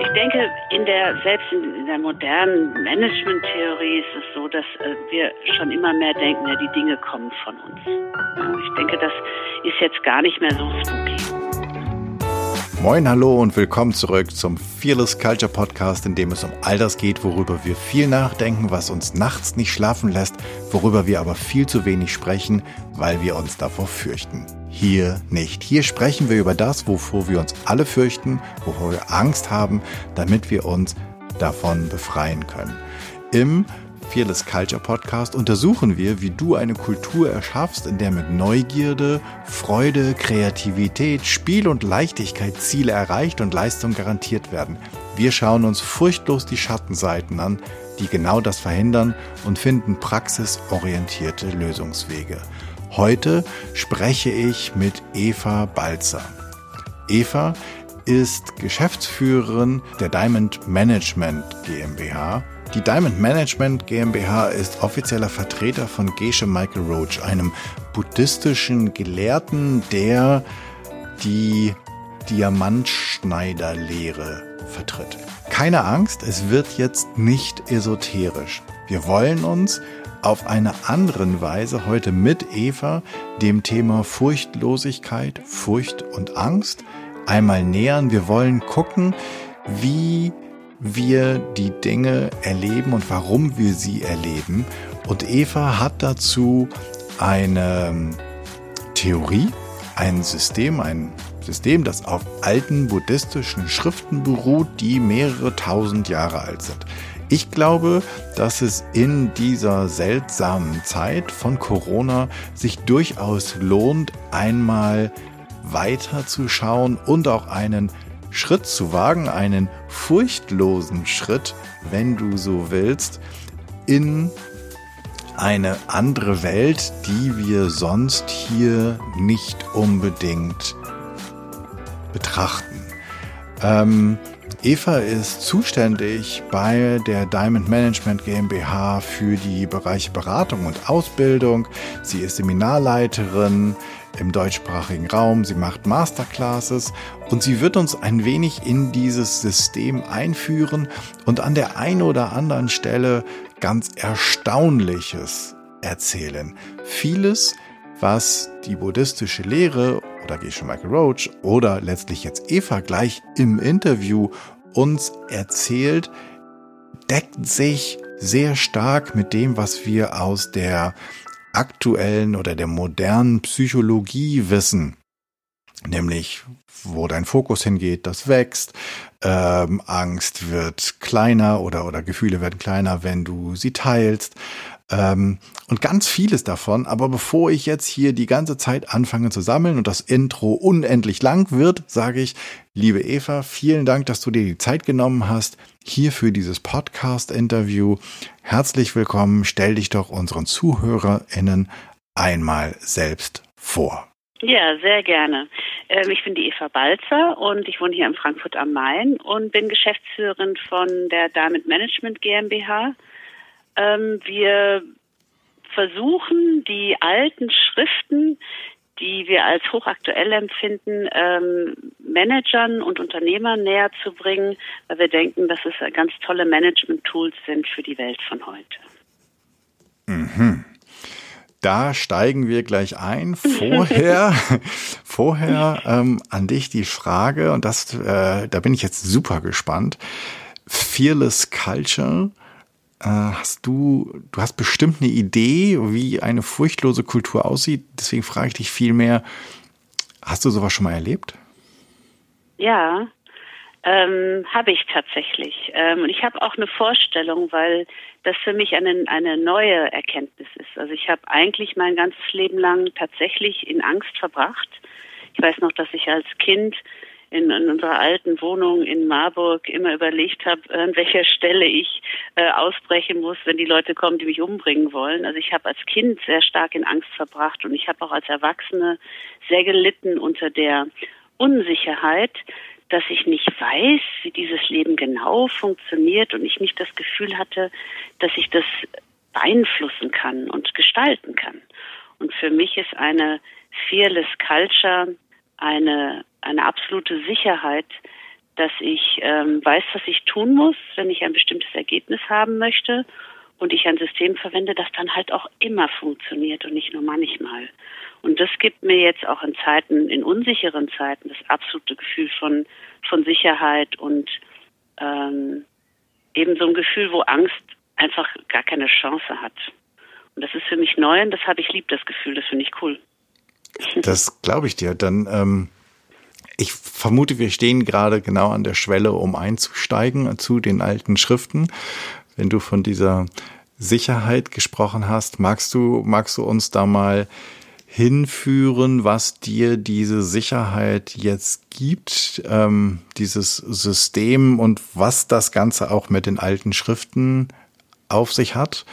Ich denke, in der, selbst in der modernen Management-Theorie ist es so, dass äh, wir schon immer mehr denken, ja, die Dinge kommen von uns. Ich denke, das ist jetzt gar nicht mehr so spooky. Moin, hallo und willkommen zurück zum Fearless Culture Podcast, in dem es um all das geht, worüber wir viel nachdenken, was uns nachts nicht schlafen lässt, worüber wir aber viel zu wenig sprechen, weil wir uns davor fürchten. Hier nicht. Hier sprechen wir über das, wovor wir uns alle fürchten, wovor wir Angst haben, damit wir uns davon befreien können. Im Fearless Culture Podcast untersuchen wir, wie du eine Kultur erschaffst, in der mit Neugierde, Freude, Kreativität, Spiel und Leichtigkeit Ziele erreicht und Leistung garantiert werden. Wir schauen uns furchtlos die Schattenseiten an, die genau das verhindern und finden praxisorientierte Lösungswege. Heute spreche ich mit Eva Balzer. Eva ist Geschäftsführerin der Diamond Management GmbH die Diamond Management GmbH ist offizieller Vertreter von Geshe Michael Roach, einem buddhistischen Gelehrten, der die Diamantschneiderlehre vertritt. Keine Angst, es wird jetzt nicht esoterisch. Wir wollen uns auf eine andere Weise heute mit Eva dem Thema Furchtlosigkeit, Furcht und Angst einmal nähern. Wir wollen gucken, wie wir die Dinge erleben und warum wir sie erleben. Und Eva hat dazu eine Theorie, ein System, ein System, das auf alten buddhistischen Schriften beruht, die mehrere tausend Jahre alt sind. Ich glaube, dass es in dieser seltsamen Zeit von Corona sich durchaus lohnt, einmal weiter zu schauen und auch einen Schritt zu wagen, einen furchtlosen Schritt, wenn du so willst, in eine andere Welt, die wir sonst hier nicht unbedingt betrachten. Ähm, Eva ist zuständig bei der Diamond Management GmbH für die Bereiche Beratung und Ausbildung. Sie ist Seminarleiterin im deutschsprachigen Raum. Sie macht Masterclasses und sie wird uns ein wenig in dieses System einführen und an der einen oder anderen Stelle ganz Erstaunliches erzählen. Vieles, was die buddhistische Lehre oder Geshe Michael Roach oder letztlich jetzt Eva gleich im Interview uns erzählt, deckt sich sehr stark mit dem, was wir aus der aktuellen oder der modernen Psychologie wissen. Nämlich, wo dein Fokus hingeht, das wächst. Ähm, Angst wird kleiner oder, oder Gefühle werden kleiner, wenn du sie teilst. Ähm, und ganz vieles davon. Aber bevor ich jetzt hier die ganze Zeit anfange zu sammeln und das Intro unendlich lang wird, sage ich, liebe Eva, vielen Dank, dass du dir die Zeit genommen hast, hier für dieses Podcast-Interview. Herzlich willkommen. Stell dich doch unseren ZuhörerInnen einmal selbst vor. Ja, sehr gerne. Ähm, ich bin die Eva Balzer und ich wohne hier in Frankfurt am Main und bin Geschäftsführerin von der Diamond Management GmbH. Ähm, wir versuchen, die alten Schriften, die wir als hochaktuell empfinden, ähm, Managern und Unternehmern näher zu bringen, weil wir denken, dass es ganz tolle Management-Tools sind für die Welt von heute. Mhm. Da steigen wir gleich ein. Vorher, vorher ähm, an dich die Frage, und das, äh, da bin ich jetzt super gespannt. Fearless Culture hast du, du hast bestimmt eine Idee, wie eine furchtlose Kultur aussieht. Deswegen frage ich dich viel mehr, hast du sowas schon mal erlebt? Ja, ähm, habe ich tatsächlich. Ähm, und ich habe auch eine Vorstellung, weil das für mich eine, eine neue Erkenntnis ist. Also ich habe eigentlich mein ganzes Leben lang tatsächlich in Angst verbracht. Ich weiß noch, dass ich als Kind in, in unserer alten Wohnung in Marburg immer überlegt habe, an welcher Stelle ich äh, ausbrechen muss, wenn die Leute kommen, die mich umbringen wollen. Also ich habe als Kind sehr stark in Angst verbracht und ich habe auch als Erwachsene sehr gelitten unter der Unsicherheit, dass ich nicht weiß, wie dieses Leben genau funktioniert und ich nicht das Gefühl hatte, dass ich das beeinflussen kann und gestalten kann. Und für mich ist eine fearless Culture eine eine absolute Sicherheit, dass ich ähm, weiß, was ich tun muss, wenn ich ein bestimmtes Ergebnis haben möchte und ich ein System verwende, das dann halt auch immer funktioniert und nicht nur manchmal. Und das gibt mir jetzt auch in Zeiten, in unsicheren Zeiten, das absolute Gefühl von, von Sicherheit und ähm, eben so ein Gefühl, wo Angst einfach gar keine Chance hat. Und das ist für mich neu und das habe ich lieb, das Gefühl, das finde ich cool. Das glaube ich dir. Dann, ähm, ich vermute, wir stehen gerade genau an der Schwelle, um einzusteigen zu den alten Schriften wenn du von dieser Sicherheit gesprochen hast, magst du, magst du uns da mal hinführen, was dir diese Sicherheit jetzt gibt, ähm, dieses System und was das Ganze auch mit den alten Schriften auf sich hat?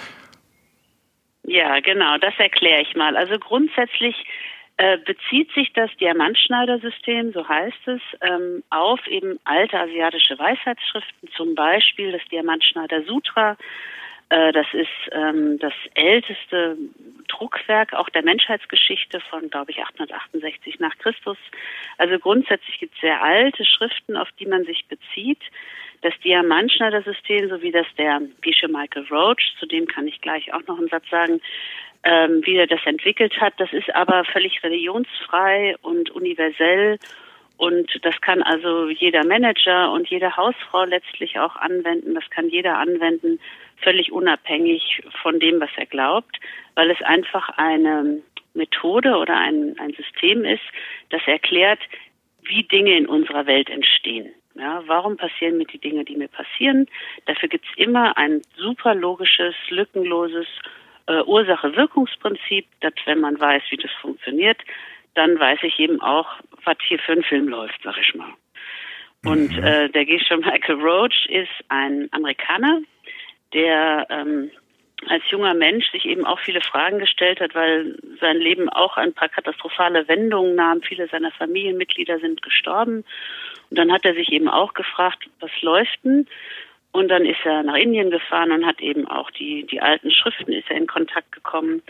Ja, genau, das erkläre ich mal. Also grundsätzlich bezieht sich das Diamantschneidersystem, so heißt es, ähm, auf eben alte asiatische Weisheitsschriften, zum Beispiel das Diamantschneider Sutra. Äh, das ist ähm, das älteste Druckwerk auch der Menschheitsgeschichte von, glaube ich, 868 nach Christus. Also grundsätzlich gibt es sehr alte Schriften, auf die man sich bezieht. Das Diamantschneidersystem sowie das der Bische Michael Roach, zu dem kann ich gleich auch noch einen Satz sagen, ähm, wie er das entwickelt hat. Das ist aber völlig religionsfrei und universell. Und das kann also jeder Manager und jede Hausfrau letztlich auch anwenden. Das kann jeder anwenden, völlig unabhängig von dem, was er glaubt, weil es einfach eine Methode oder ein, ein System ist, das erklärt, wie Dinge in unserer Welt entstehen. Ja, warum passieren mir die Dinge, die mir passieren? Dafür gibt's immer ein super logisches, lückenloses äh, Ursache-Wirkungsprinzip, dass wenn man weiß, wie das funktioniert, dann weiß ich eben auch, was hier für ein Film läuft, sag ich mal. Und mhm. äh, der Gesche Michael Roach ist ein Amerikaner, der ähm, als junger Mensch sich eben auch viele Fragen gestellt hat, weil sein Leben auch ein paar katastrophale Wendungen nahm. Viele seiner Familienmitglieder sind gestorben. Und dann hat er sich eben auch gefragt, was läuft denn? Und dann ist er nach Indien gefahren und hat eben auch die, die alten Schriften, ist er in Kontakt gekommen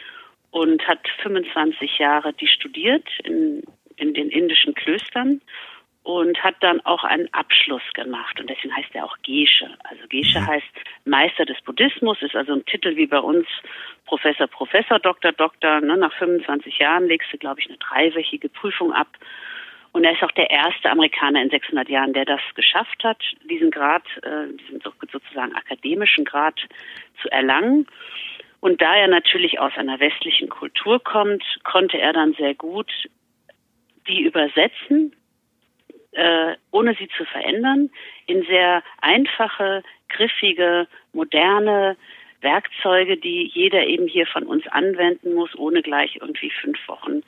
und hat 25 Jahre die studiert in, in den indischen Klöstern und hat dann auch einen Abschluss gemacht. Und deswegen heißt er auch Gesche. Also Gesche mhm. heißt Meister des Buddhismus, ist also ein Titel wie bei uns Professor, Professor, Doktor, Doktor. Ne? Nach 25 Jahren legst du, glaube ich, eine dreiwöchige Prüfung ab und er ist auch der erste Amerikaner in 600 Jahren, der das geschafft hat, diesen Grad, äh, diesen sozusagen akademischen Grad zu erlangen. Und da er natürlich aus einer westlichen Kultur kommt, konnte er dann sehr gut die übersetzen, äh, ohne sie zu verändern, in sehr einfache, griffige, moderne Werkzeuge, die jeder eben hier von uns anwenden muss, ohne gleich irgendwie fünf Wochen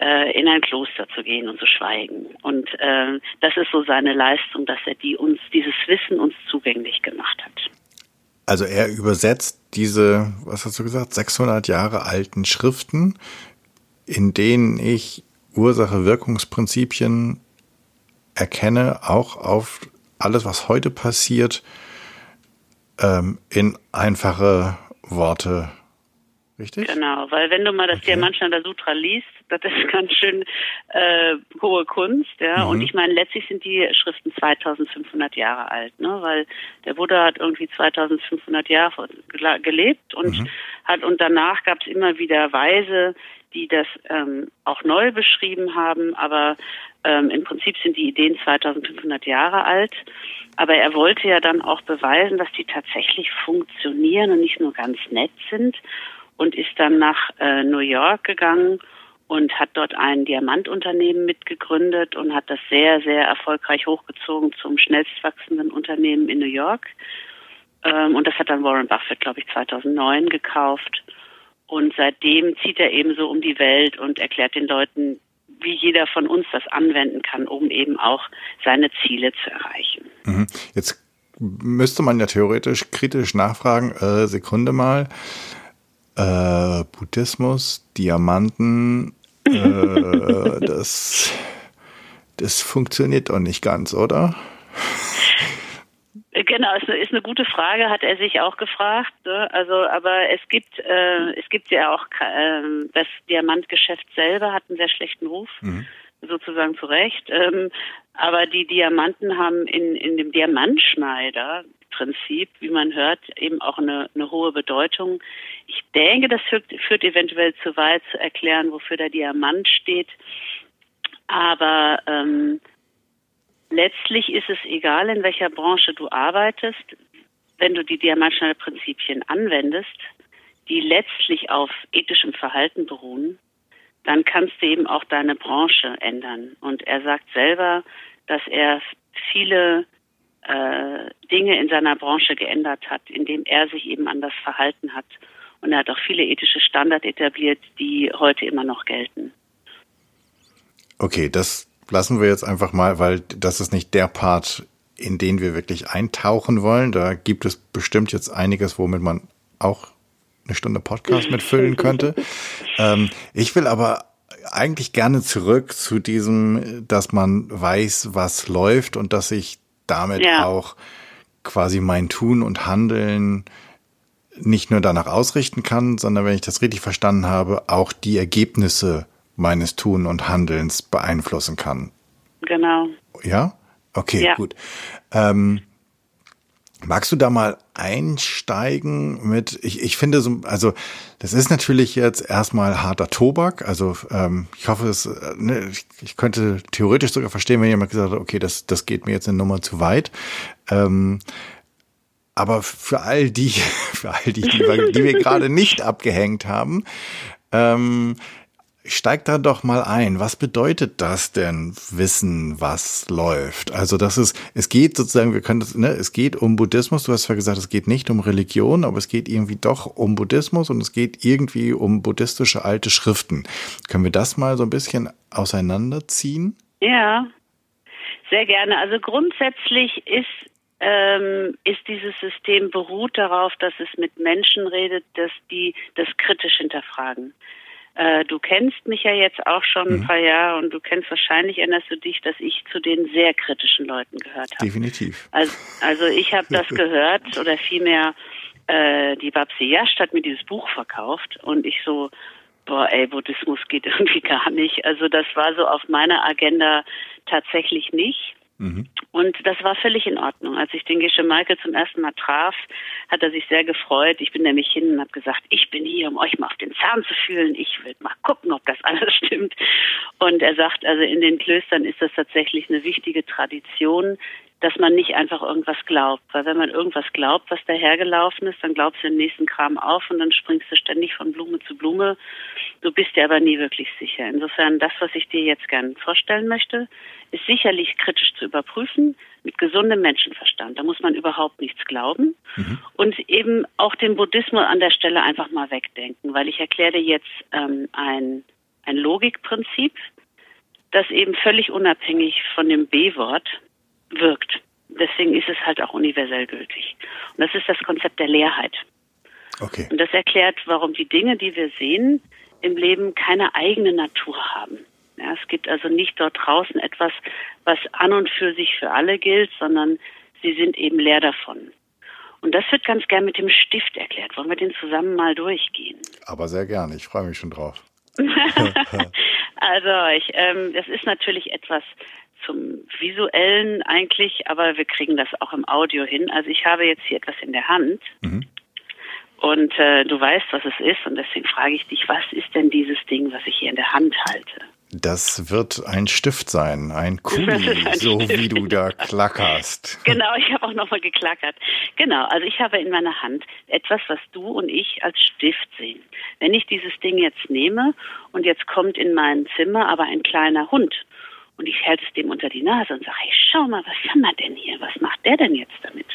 äh, in ein Kloster zu gehen und zu schweigen. Und äh, das ist so seine Leistung, dass er die uns dieses Wissen uns zugänglich gemacht hat. Also er übersetzt diese, was hast du gesagt, 600 Jahre alten Schriften, in denen ich Ursache-Wirkungsprinzipien erkenne, auch auf alles, was heute passiert, ähm, in einfache Worte. Richtig? Genau, weil wenn du mal das okay. Diamantschneider Sutra liest, das ist ganz schön äh, hohe Kunst, ja. Mhm. Und ich meine, letztlich sind die Schriften 2500 Jahre alt, ne? Weil der Buddha hat irgendwie 2500 Jahre gelebt und mhm. hat und danach gab es immer wieder Weise, die das ähm, auch neu beschrieben haben, aber ähm, im Prinzip sind die Ideen 2500 Jahre alt. Aber er wollte ja dann auch beweisen, dass die tatsächlich funktionieren und nicht nur ganz nett sind und ist dann nach äh, New York gegangen und hat dort ein Diamantunternehmen mitgegründet und hat das sehr, sehr erfolgreich hochgezogen zum schnellst wachsenden Unternehmen in New York. Ähm, und das hat dann Warren Buffett, glaube ich, 2009 gekauft. Und seitdem zieht er eben so um die Welt und erklärt den Leuten, wie jeder von uns das anwenden kann, um eben auch seine Ziele zu erreichen. Mhm. Jetzt müsste man ja theoretisch kritisch nachfragen, äh, Sekunde mal, äh, Buddhismus, Diamanten, äh, das, das funktioniert doch nicht ganz, oder? Genau, ist eine, ist eine gute Frage, hat er sich auch gefragt. Ne? Also, aber es gibt, äh, es gibt ja auch äh, das Diamantgeschäft selber hat einen sehr schlechten Ruf. Mhm. sozusagen zurecht. Ähm, aber die Diamanten haben in, in dem Diamantschneider-Prinzip, wie man hört, eben auch eine, eine hohe Bedeutung. Ich denke, das führt, führt eventuell zu weit zu erklären, wofür der Diamant steht. Aber ähm, letztlich ist es egal, in welcher Branche du arbeitest, wenn du die Diamantschneider-Prinzipien anwendest, die letztlich auf ethischem Verhalten beruhen, dann kannst du eben auch deine Branche ändern. Und er sagt selber, dass er viele äh, Dinge in seiner Branche geändert hat, indem er sich eben anders verhalten hat. Und er hat auch viele ethische Standards etabliert, die heute immer noch gelten. Okay, das lassen wir jetzt einfach mal, weil das ist nicht der Part, in den wir wirklich eintauchen wollen. Da gibt es bestimmt jetzt einiges, womit man auch eine Stunde Podcast mitfüllen könnte. ähm, ich will aber eigentlich gerne zurück zu diesem, dass man weiß, was läuft und dass ich damit ja. auch quasi mein Tun und Handeln nicht nur danach ausrichten kann, sondern wenn ich das richtig verstanden habe, auch die Ergebnisse meines Tun und Handelns beeinflussen kann. Genau. Ja? Okay, ja. gut. Ähm, magst du da mal einsteigen mit, ich, ich finde so, also das ist natürlich jetzt erstmal harter Tobak, also ähm, ich hoffe, es, äh, ne, ich, ich könnte theoretisch sogar verstehen, wenn jemand gesagt hat, okay, das, das geht mir jetzt eine Nummer zu weit. Ähm, aber für all die, für all die, die wir, die wir gerade nicht abgehängt haben, ähm, Steig da doch mal ein. Was bedeutet das denn, wissen, was läuft? Also das ist, es geht sozusagen, wir können das, ne, es geht um Buddhismus. Du hast ja gesagt, es geht nicht um Religion, aber es geht irgendwie doch um Buddhismus und es geht irgendwie um buddhistische alte Schriften. Können wir das mal so ein bisschen auseinanderziehen? Ja, sehr gerne. Also grundsätzlich ist ähm, ist dieses System beruht darauf, dass es mit Menschen redet, dass die das kritisch hinterfragen. Äh, du kennst mich ja jetzt auch schon mhm. ein paar Jahre und du kennst wahrscheinlich, erinnerst du dich, dass ich zu den sehr kritischen Leuten gehört habe. Definitiv. Also, also ich habe das gehört oder vielmehr äh, die Babsi Jascht hat mir dieses Buch verkauft und ich so, boah, ey, Buddhismus geht irgendwie gar nicht. Also das war so auf meiner Agenda tatsächlich nicht. Mhm. Und das war völlig in Ordnung. Als ich den Gesche Michael zum ersten Mal traf, hat er sich sehr gefreut. Ich bin nämlich hin und habe gesagt, ich bin hier, um euch mal auf den Zahn zu fühlen. Ich will mal gucken, ob das alles stimmt. Und er sagt, also in den Klöstern ist das tatsächlich eine wichtige Tradition, dass man nicht einfach irgendwas glaubt. Weil wenn man irgendwas glaubt, was dahergelaufen ist, dann glaubst du den nächsten Kram auf und dann springst du ständig von Blume zu Blume. Du bist dir aber nie wirklich sicher. Insofern, das, was ich dir jetzt gerne vorstellen möchte, ist sicherlich kritisch zu überprüfen, mit gesundem Menschenverstand. Da muss man überhaupt nichts glauben. Mhm. Und eben auch den Buddhismus an der Stelle einfach mal wegdenken, weil ich erkläre jetzt ähm, ein, ein Logikprinzip, das eben völlig unabhängig von dem B-Wort wirkt. Deswegen ist es halt auch universell gültig. Und das ist das Konzept der Leerheit. Okay. Und das erklärt, warum die Dinge, die wir sehen, im Leben keine eigene Natur haben. Ja, es gibt also nicht dort draußen etwas, was an und für sich für alle gilt, sondern sie sind eben leer davon. Und das wird ganz gern mit dem Stift erklärt. Wollen wir den zusammen mal durchgehen? Aber sehr gerne. Ich freue mich schon drauf. also, ich, ähm, das ist natürlich etwas zum visuellen eigentlich, aber wir kriegen das auch im Audio hin. Also ich habe jetzt hier etwas in der Hand. Mhm. Und äh, du weißt, was es ist, und deswegen frage ich dich, was ist denn dieses Ding, was ich hier in der Hand halte? Das wird ein Stift sein, ein Kuli, so Stift. wie du da klackerst. Genau, ich habe auch nochmal geklackert. Genau, also ich habe in meiner Hand etwas, was du und ich als Stift sehen. Wenn ich dieses Ding jetzt nehme und jetzt kommt in mein Zimmer aber ein kleiner Hund und ich halte es dem unter die Nase und sage, hey, schau mal, was haben wir denn hier? Was macht der denn jetzt damit?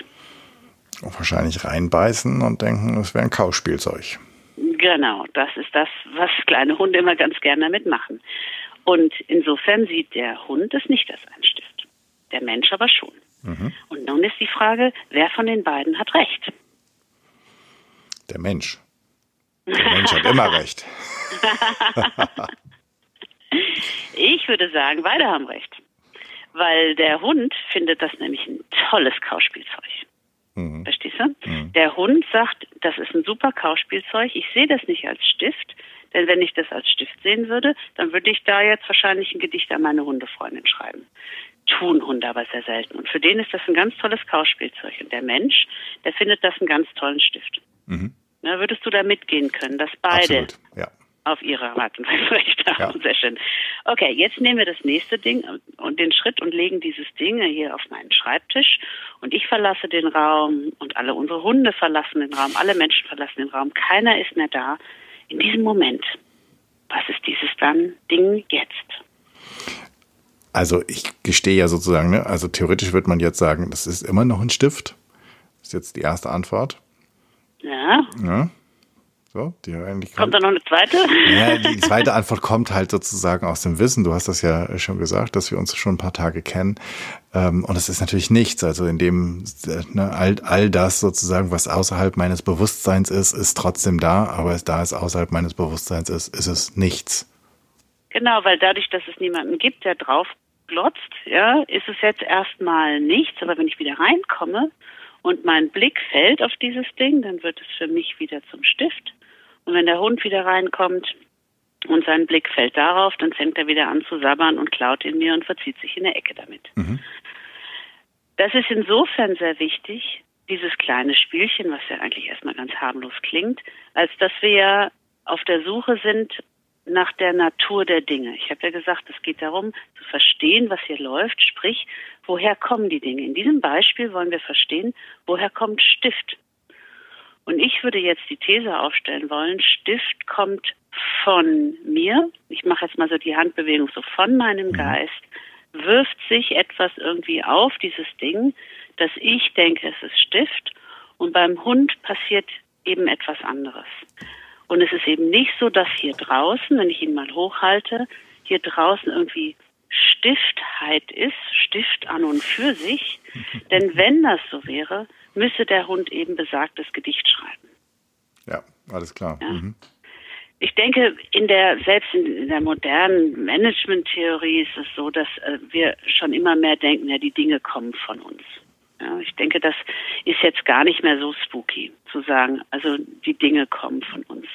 Und wahrscheinlich reinbeißen und denken, es wäre ein Kauspielzeug. Genau, das ist das, was kleine Hunde immer ganz gerne damit machen. Und insofern sieht der Hund es nicht als ein Stift, der Mensch aber schon. Mhm. Und nun ist die Frage, wer von den beiden hat recht? Der Mensch. Der Mensch hat immer recht. Ich würde sagen, beide haben recht. Weil der Hund findet das nämlich ein tolles Kauspielzeug. Mhm. Verstehst du? Mhm. Der Hund sagt, das ist ein super Kauspielzeug. Ich sehe das nicht als Stift, Denn wenn ich das als Stift sehen würde, dann würde ich da jetzt wahrscheinlich ein Gedicht an meine Hundefreundin schreiben. Tun Hunde aber sehr selten. Und für den ist das ein ganz tolles Kauspielzeug. Und der Mensch, der findet das einen ganz tollen Stift. Mhm. Na, würdest du da mitgehen können, dass beide Absolut, ja. Auf ihre Art und Weise recht haben? Ja. Sehr schön. Okay, jetzt nehmen wir das nächste Ding und den Schritt und legen dieses Ding hier auf meinen Schreibtisch. Und ich verlasse den Raum und alle unsere Hunde verlassen den Raum, alle Menschen verlassen den Raum. Keiner ist mehr da. In diesem Moment, was ist dieses dann Ding jetzt? Also ich gestehe ja sozusagen, ne? also theoretisch wird man jetzt sagen, das ist immer noch ein Stift. Das ist jetzt die erste Antwort. Ja. ja. So, die eigentlich kommt da noch eine zweite? Ja, die zweite Antwort kommt halt sozusagen aus dem Wissen. Du hast das ja schon gesagt, dass wir uns schon ein paar Tage kennen. Ähm, und es ist natürlich nichts. Also in dem, ne, all, all das sozusagen, was außerhalb meines Bewusstseins ist, ist trotzdem da. Aber da es außerhalb meines Bewusstseins ist, ist es nichts. Genau, weil dadurch, dass es niemanden gibt, der drauf glotzt, ja, ist es jetzt erstmal nichts. Aber wenn ich wieder reinkomme und mein Blick fällt auf dieses Ding, dann wird es für mich wieder zum Stift. Und wenn der Hund wieder reinkommt und sein Blick fällt darauf, dann fängt er wieder an zu sabbern und klaut in mir und verzieht sich in der Ecke damit. Mhm. Das ist insofern sehr wichtig, dieses kleine Spielchen, was ja eigentlich erstmal ganz harmlos klingt, als dass wir ja auf der Suche sind nach der Natur der Dinge. Ich habe ja gesagt, es geht darum zu verstehen, was hier läuft, sprich, woher kommen die Dinge. In diesem Beispiel wollen wir verstehen, woher kommt Stift. Und ich würde jetzt die These aufstellen wollen, Stift kommt von mir, ich mache jetzt mal so die Handbewegung so von meinem mhm. Geist, wirft sich etwas irgendwie auf, dieses Ding, dass ich denke, es ist Stift und beim Hund passiert eben etwas anderes. Und es ist eben nicht so, dass hier draußen, wenn ich ihn mal hochhalte, hier draußen irgendwie Stiftheit ist, Stift an und für sich. Denn wenn das so wäre, müsse der Hund eben besagtes Gedicht schreiben. Ja, alles klar. Ja. Mhm. Ich denke, in der, selbst in der modernen Management-Theorie ist es so, dass äh, wir schon immer mehr denken, ja, die Dinge kommen von uns. Ja, ich denke, das ist jetzt gar nicht mehr so spooky zu sagen, also die Dinge kommen von uns.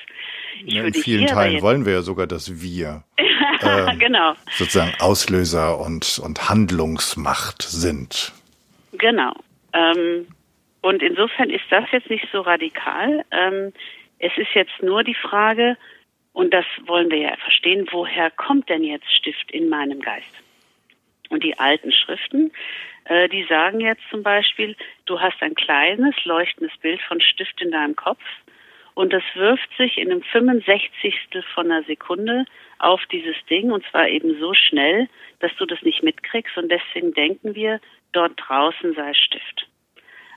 Ja, in vielen Teilen wollen wir ja sogar, dass wir äh, genau. sozusagen Auslöser und, und Handlungsmacht sind. Genau. Ähm, und insofern ist das jetzt nicht so radikal. Ähm, es ist jetzt nur die Frage, und das wollen wir ja verstehen, woher kommt denn jetzt Stift in meinem Geist? Und die alten Schriften, äh, die sagen jetzt zum Beispiel, du hast ein kleines, leuchtendes Bild von Stift in deinem Kopf und das wirft sich in einem 65. von einer Sekunde auf dieses Ding und zwar eben so schnell, dass du das nicht mitkriegst und deswegen denken wir, dort draußen sei Stift.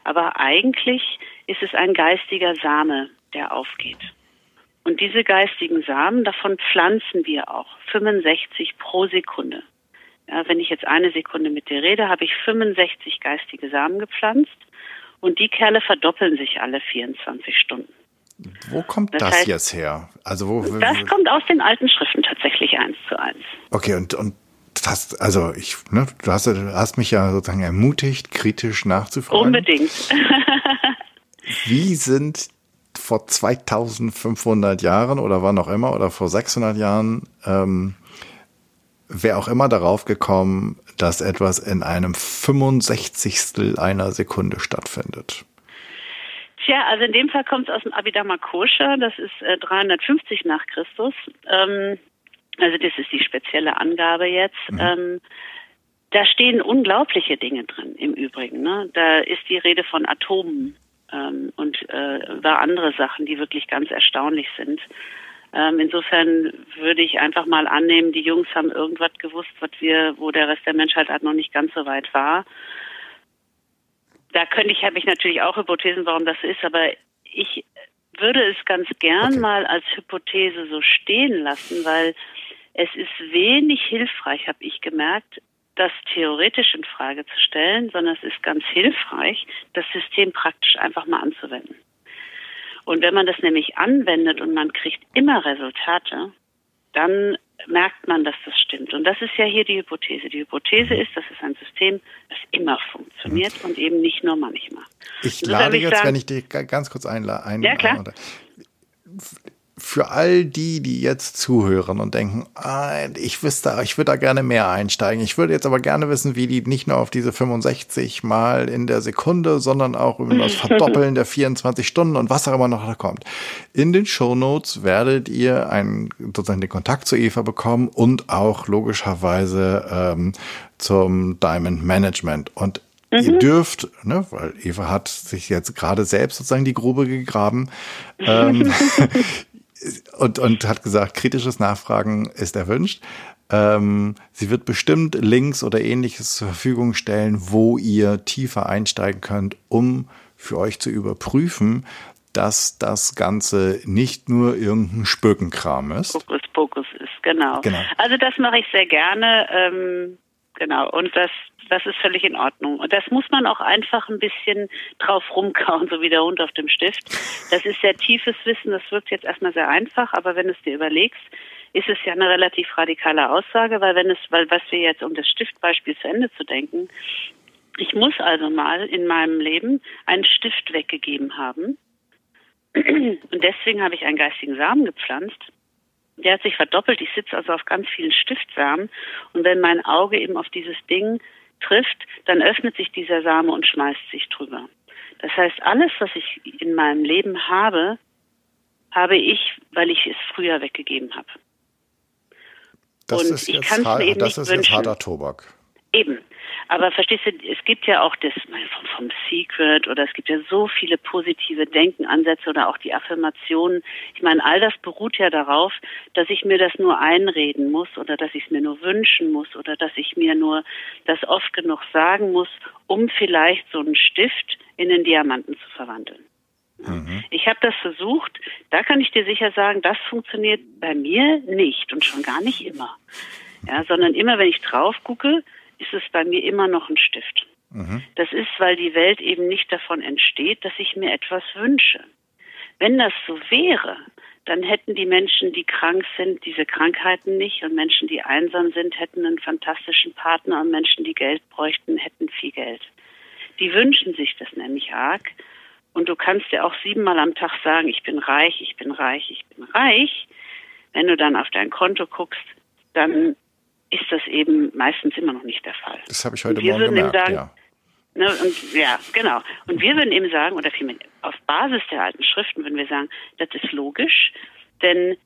Aber eigentlich ist es ein geistiger Same, der aufgeht. Und diese geistigen Samen, davon pflanzen wir auch 65 pro Sekunde. Ja, wenn ich jetzt eine Sekunde mit dir rede, habe ich 65 geistige Samen gepflanzt und die Kerle verdoppeln sich alle 24 Stunden. Wo kommt das, das heißt, jetzt her? Also wo, das kommt aus den alten Schriften tatsächlich eins zu eins. Okay, und, und das, also ich, ne, du hast, hast mich ja sozusagen ermutigt, kritisch nachzufragen. Unbedingt. Wie sind vor 2500 Jahren oder wann auch immer oder vor 600 Jahren ähm, wer auch immer darauf gekommen, dass etwas in einem 65. einer Sekunde stattfindet? Tja, also in dem Fall kommt es aus dem Abhidhamma Kosha, das ist äh, 350 nach Christus. Ähm, also das ist die spezielle Angabe jetzt. Mhm. Ähm, da stehen unglaubliche Dinge drin im Übrigen. Ne? Da ist die Rede von Atomen ähm, und äh, über andere Sachen, die wirklich ganz erstaunlich sind. Ähm, insofern würde ich einfach mal annehmen, die Jungs haben irgendwas gewusst, was wir, wo der Rest der Menschheit halt noch nicht ganz so weit war. Da könnte ich, habe ich natürlich auch Hypothesen, warum das ist, aber ich würde es ganz gern okay. mal als Hypothese so stehen lassen, weil es ist wenig hilfreich, habe ich gemerkt, das theoretisch in Frage zu stellen, sondern es ist ganz hilfreich, das System praktisch einfach mal anzuwenden. Und wenn man das nämlich anwendet und man kriegt immer Resultate, dann merkt man, dass das stimmt. Und das ist ja hier die Hypothese. Die Hypothese ist, dass es ein System, das immer funktioniert und eben nicht nur manchmal. Ich lade ich jetzt, sagen, wenn ich dich ganz kurz einlade. Ein, ja, klar. Für all die, die jetzt zuhören und denken, ah, ich wüsste, ich würde da gerne mehr einsteigen. Ich würde jetzt aber gerne wissen, wie die nicht nur auf diese 65 Mal in der Sekunde, sondern auch über das Verdoppeln der 24 Stunden und was auch immer noch da kommt. In den Show Notes werdet ihr einen, sozusagen den Kontakt zu Eva bekommen und auch logischerweise ähm, zum Diamond Management. Und Mhm. Ihr dürft, ne, weil Eva hat sich jetzt gerade selbst sozusagen die Grube gegraben ähm, und, und hat gesagt, kritisches Nachfragen ist erwünscht. Ähm, sie wird bestimmt Links oder ähnliches zur Verfügung stellen, wo ihr tiefer einsteigen könnt, um für euch zu überprüfen, dass das Ganze nicht nur irgendein Spökenkram ist. Fokus, Fokus ist, genau. genau. Also das mache ich sehr gerne. Ähm, genau. Und das das ist völlig in Ordnung. Und das muss man auch einfach ein bisschen drauf rumkauen, so wie der Hund auf dem Stift. Das ist sehr tiefes Wissen, das wirkt jetzt erstmal sehr einfach, aber wenn du es dir überlegst, ist es ja eine relativ radikale Aussage, weil wenn es, weil was wir jetzt, um das Stiftbeispiel zu Ende zu denken, ich muss also mal in meinem Leben einen Stift weggegeben haben. Und deswegen habe ich einen geistigen Samen gepflanzt. Der hat sich verdoppelt. Ich sitze also auf ganz vielen Stiftsamen. Und wenn mein Auge eben auf dieses Ding trifft, dann öffnet sich dieser Same und schmeißt sich drüber. Das heißt, alles, was ich in meinem Leben habe, habe ich, weil ich es früher weggegeben habe. Das und ist ich kann es mir eben das nicht ist jetzt harter Tobak. Eben. Aber verstehst du, es gibt ja auch das vom, vom Secret oder es gibt ja so viele positive Denkenansätze oder auch die Affirmationen. Ich meine, all das beruht ja darauf, dass ich mir das nur einreden muss oder dass ich es mir nur wünschen muss oder dass ich mir nur das oft genug sagen muss, um vielleicht so einen Stift in den Diamanten zu verwandeln. Mhm. Ich habe das versucht, da kann ich dir sicher sagen, das funktioniert bei mir nicht und schon gar nicht immer. Ja, sondern immer wenn ich drauf gucke, ist es bei mir immer noch ein Stift. Mhm. Das ist, weil die Welt eben nicht davon entsteht, dass ich mir etwas wünsche. Wenn das so wäre, dann hätten die Menschen, die krank sind, diese Krankheiten nicht und Menschen, die einsam sind, hätten einen fantastischen Partner und Menschen, die Geld bräuchten, hätten viel Geld. Die wünschen sich das nämlich arg. Und du kannst ja auch siebenmal am Tag sagen, ich bin reich, ich bin reich, ich bin reich. Wenn du dann auf dein Konto guckst, dann ist das eben meistens immer noch nicht der Fall. Das habe ich heute Morgen gemerkt, sagen, ja. Ne, und, ja, genau. Und wir würden eben sagen, oder vielmehr auf Basis der alten Schriften würden wir sagen, das ist logisch, denn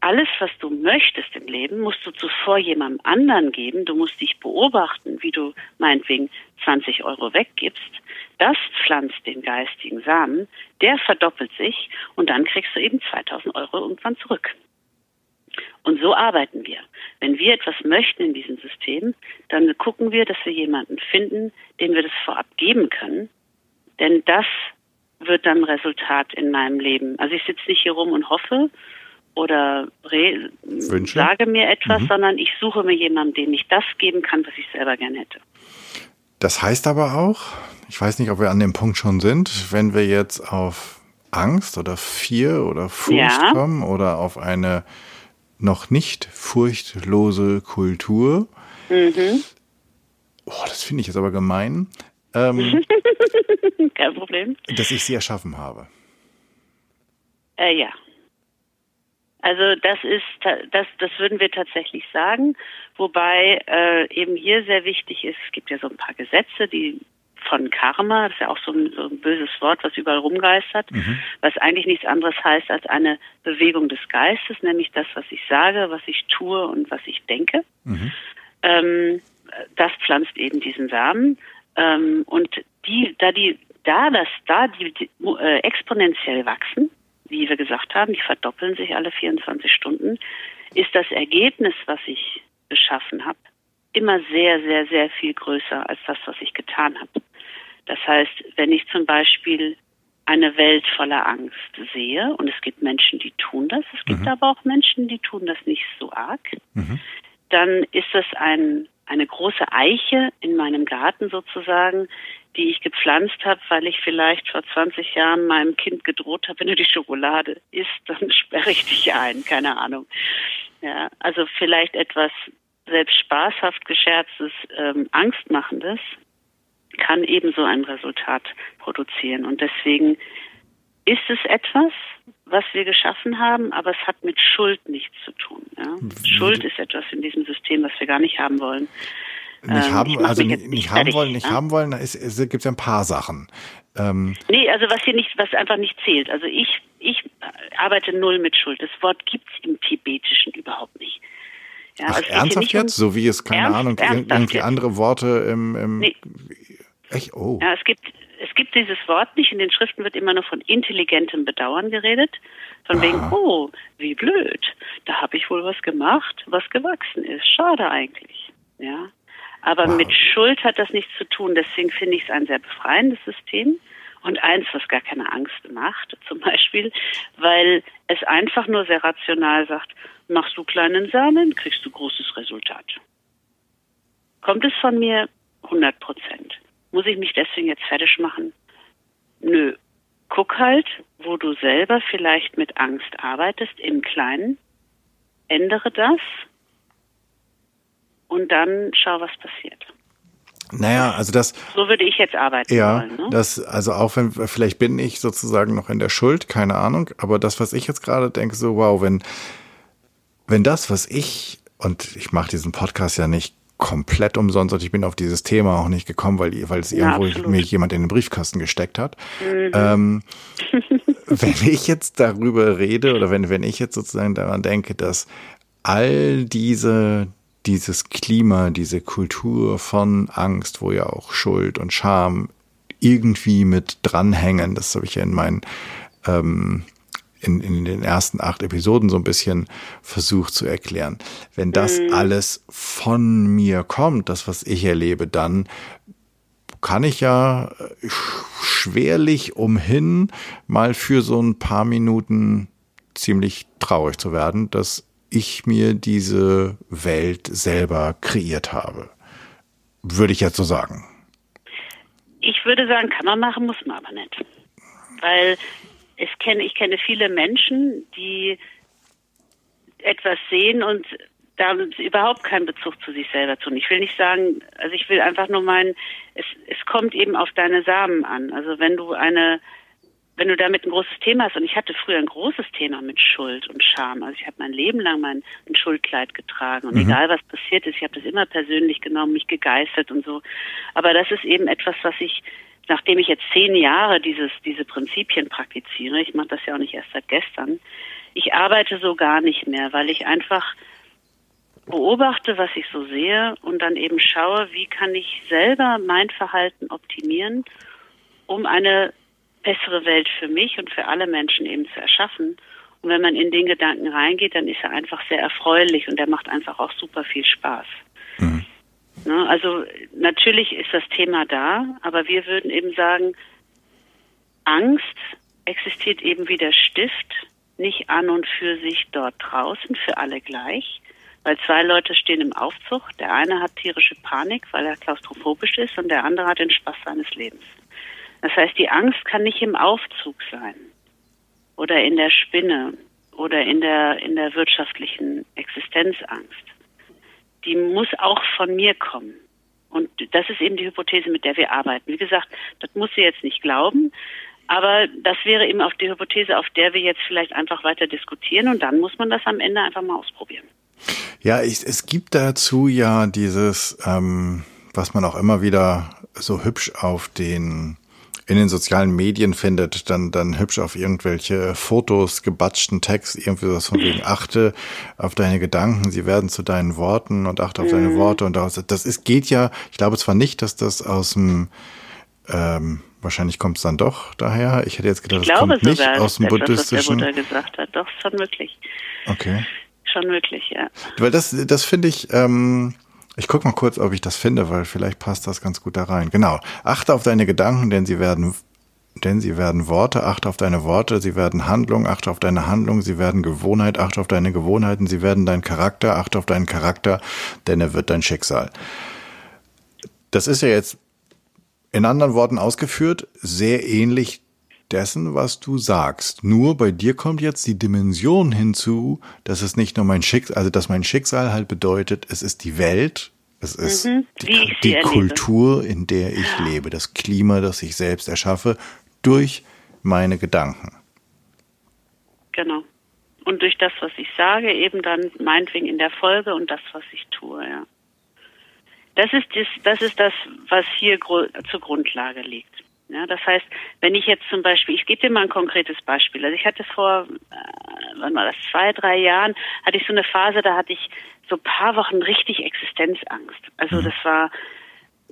alles, was du möchtest im Leben, musst du zuvor jemandem anderen geben. Du musst dich beobachten, wie du meinetwegen 20 Euro weggibst. Das pflanzt den geistigen Samen, der verdoppelt sich und dann kriegst du eben 2000 Euro irgendwann zurück. Und so arbeiten wir. Wenn wir etwas möchten in diesem System, dann gucken wir, dass wir jemanden finden, dem wir das vorab geben können. Denn das wird dann Resultat in meinem Leben. Also ich sitze nicht hier rum und hoffe oder sage mir etwas, mhm. sondern ich suche mir jemanden, dem ich das geben kann, was ich selber gerne hätte. Das heißt aber auch, ich weiß nicht, ob wir an dem Punkt schon sind, wenn wir jetzt auf Angst oder Fear oder Furcht ja. kommen oder auf eine noch nicht furchtlose Kultur. Mhm. Oh, das finde ich jetzt aber gemein. Ähm, Kein Problem. Dass ich sie erschaffen habe. Äh, ja. Also das ist das das würden wir tatsächlich sagen, wobei äh, eben hier sehr wichtig ist, es gibt ja so ein paar Gesetze, die von Karma, das ist ja auch so ein, so ein böses Wort, was überall rumgeistert, mhm. was eigentlich nichts anderes heißt als eine Bewegung des Geistes, nämlich das, was ich sage, was ich tue und was ich denke. Mhm. Ähm, das pflanzt eben diesen Samen. Ähm, und die, da die, da das, da die, die äh, exponentiell wachsen, wie wir gesagt haben, die verdoppeln sich alle 24 Stunden, ist das Ergebnis, was ich geschaffen habe, immer sehr, sehr, sehr viel größer als das, was ich getan habe. Das heißt, wenn ich zum Beispiel eine Welt voller Angst sehe, und es gibt Menschen, die tun das, es gibt mhm. aber auch Menschen, die tun das nicht so arg, mhm. dann ist das ein, eine große Eiche in meinem Garten sozusagen, die ich gepflanzt habe, weil ich vielleicht vor 20 Jahren meinem Kind gedroht habe, wenn du die Schokolade isst, dann sperre ich dich ein, keine Ahnung. Ja, also vielleicht etwas selbst spaßhaft gescherztes, ähm, angstmachendes, kann ebenso ein Resultat produzieren. Und deswegen ist es etwas, was wir geschaffen haben, aber es hat mit Schuld nichts zu tun. Ja? Schuld ist etwas in diesem System, was wir gar nicht haben wollen. Nicht ähm, haben, also nicht, nicht haben wollen, nicht ja? haben wollen, es, es gibt ja ein paar Sachen. Ähm, nee, also was hier nicht, was einfach nicht zählt. Also ich, ich arbeite null mit Schuld. Das Wort gibt's im Tibetischen überhaupt nicht. Ja, Ach, also ernsthaft jetzt? Um so wie es, keine ernst, Ahnung, irgendwie jetzt. andere Worte im, im nee. Echt? Oh. Ja, es gibt, es gibt dieses Wort nicht. In den Schriften wird immer nur von intelligentem Bedauern geredet. Von Aha. wegen, oh, wie blöd. Da habe ich wohl was gemacht, was gewachsen ist. Schade eigentlich. Ja. Aber wow. mit Schuld hat das nichts zu tun. Deswegen finde ich es ein sehr befreiendes System und eins, was gar keine Angst macht, zum Beispiel, weil es einfach nur sehr rational sagt, machst du kleinen Samen, kriegst du großes Resultat. Kommt es von mir? 100 Prozent. Muss ich mich deswegen jetzt fertig machen? Nö. Guck halt, wo du selber vielleicht mit Angst arbeitest, im Kleinen. Ändere das und dann schau, was passiert. Naja, also das. So würde ich jetzt arbeiten. Ja, wollen, ne? das, also auch wenn, vielleicht bin ich sozusagen noch in der Schuld, keine Ahnung, aber das, was ich jetzt gerade denke, so, wow, wenn, wenn das, was ich, und ich mache diesen Podcast ja nicht komplett umsonst und ich bin auf dieses Thema auch nicht gekommen, weil, weil es ja, irgendwo mir jemand in den Briefkasten gesteckt hat. Mhm. Ähm, wenn ich jetzt darüber rede oder wenn, wenn ich jetzt sozusagen daran denke, dass all diese dieses Klima, diese Kultur von Angst, wo ja auch Schuld und Scham irgendwie mit dranhängen. Das habe ich ja in meinen ähm, in, in den ersten acht Episoden so ein bisschen versucht zu erklären. Wenn das mhm. alles von mir kommt, das, was ich erlebe, dann kann ich ja schwerlich umhin, mal für so ein paar Minuten ziemlich traurig zu werden, dass ich mir diese Welt selber kreiert habe. Würde ich jetzt so sagen. Ich würde sagen, kann man machen, muss man aber nicht. Weil es kenne, ich kenne viele Menschen, die etwas sehen und da überhaupt keinen Bezug zu sich selber tun. Ich will nicht sagen, also ich will einfach nur meinen, es, es kommt eben auf deine Samen an. Also wenn du eine wenn du damit ein großes Thema hast, und ich hatte früher ein großes Thema mit Schuld und Scham, also ich habe mein Leben lang mein ein Schuldkleid getragen und mhm. egal was passiert ist, ich habe das immer persönlich genommen, mich gegeißelt und so. Aber das ist eben etwas, was ich, nachdem ich jetzt zehn Jahre dieses diese Prinzipien praktiziere, ich mache das ja auch nicht erst seit gestern, ich arbeite so gar nicht mehr, weil ich einfach beobachte, was ich so sehe und dann eben schaue, wie kann ich selber mein Verhalten optimieren, um eine bessere Welt für mich und für alle Menschen eben zu erschaffen. Und wenn man in den Gedanken reingeht, dann ist er einfach sehr erfreulich und er macht einfach auch super viel Spaß. Ne, also natürlich ist das Thema da, aber wir würden eben sagen, Angst existiert eben wie der Stift, nicht an und für sich dort draußen, für alle gleich. Weil zwei Leute stehen im Aufzug. Der eine hat tierische Panik, weil er klaustrophobisch ist, und der andere hat den Spaß seines Lebens. Das heißt, die Angst kann nicht im Aufzug sein oder in der Spinne oder in der, in der wirtschaftlichen Existenzangst. Die muss auch von mir kommen. Und das ist eben die Hypothese, mit der wir arbeiten. Wie gesagt, das muss sie jetzt nicht glauben, aber das wäre eben auch die Hypothese, auf der wir jetzt vielleicht einfach weiter diskutieren und dann muss man das am Ende einfach mal ausprobieren. Ja, ich, es gibt dazu ja dieses, ähm, was man auch immer wieder so hübsch auf den in den sozialen Medien findet, dann, dann hübsch auf irgendwelche Fotos, gebatschten Text, irgendwie was von wegen achte auf deine Gedanken, sie werden zu deinen Worten und achte auf mhm. deine Worte und das, das ist, geht ja, ich glaube zwar nicht, dass das aus dem, ähm, wahrscheinlich kommt es dann doch daher. Ich hätte jetzt gedacht, es kommt nicht aus dem etwas, buddhistischen. Was der Buddha gesagt hat, doch, schon möglich. Okay. Schon möglich, ja. Weil das, das finde ich, ähm, ich guck mal kurz, ob ich das finde, weil vielleicht passt das ganz gut da rein. Genau. Achte auf deine Gedanken, denn sie werden denn sie werden Worte, achte auf deine Worte, sie werden Handlung, achte auf deine Handlung, sie werden Gewohnheit, achte auf deine Gewohnheiten, sie werden dein Charakter, achte auf deinen Charakter, denn er wird dein Schicksal. Das ist ja jetzt in anderen Worten ausgeführt, sehr ähnlich dessen, was du sagst. Nur bei dir kommt jetzt die Dimension hinzu, dass es nicht nur mein Schicksal, also dass mein Schicksal halt bedeutet, es ist die Welt, es ist mhm, die, die Kultur, in der ich lebe, das Klima, das ich selbst erschaffe, durch meine Gedanken. Genau. Und durch das, was ich sage, eben dann meinetwegen in der Folge und das, was ich tue, ja. Das ist das, das ist das, was hier zur Grundlage liegt. Ja, das heißt, wenn ich jetzt zum Beispiel, ich gebe dir mal ein konkretes Beispiel. Also ich hatte vor, äh, wann war das, zwei, drei Jahren, hatte ich so eine Phase, da hatte ich so ein paar Wochen richtig Existenzangst. Also mhm. das war,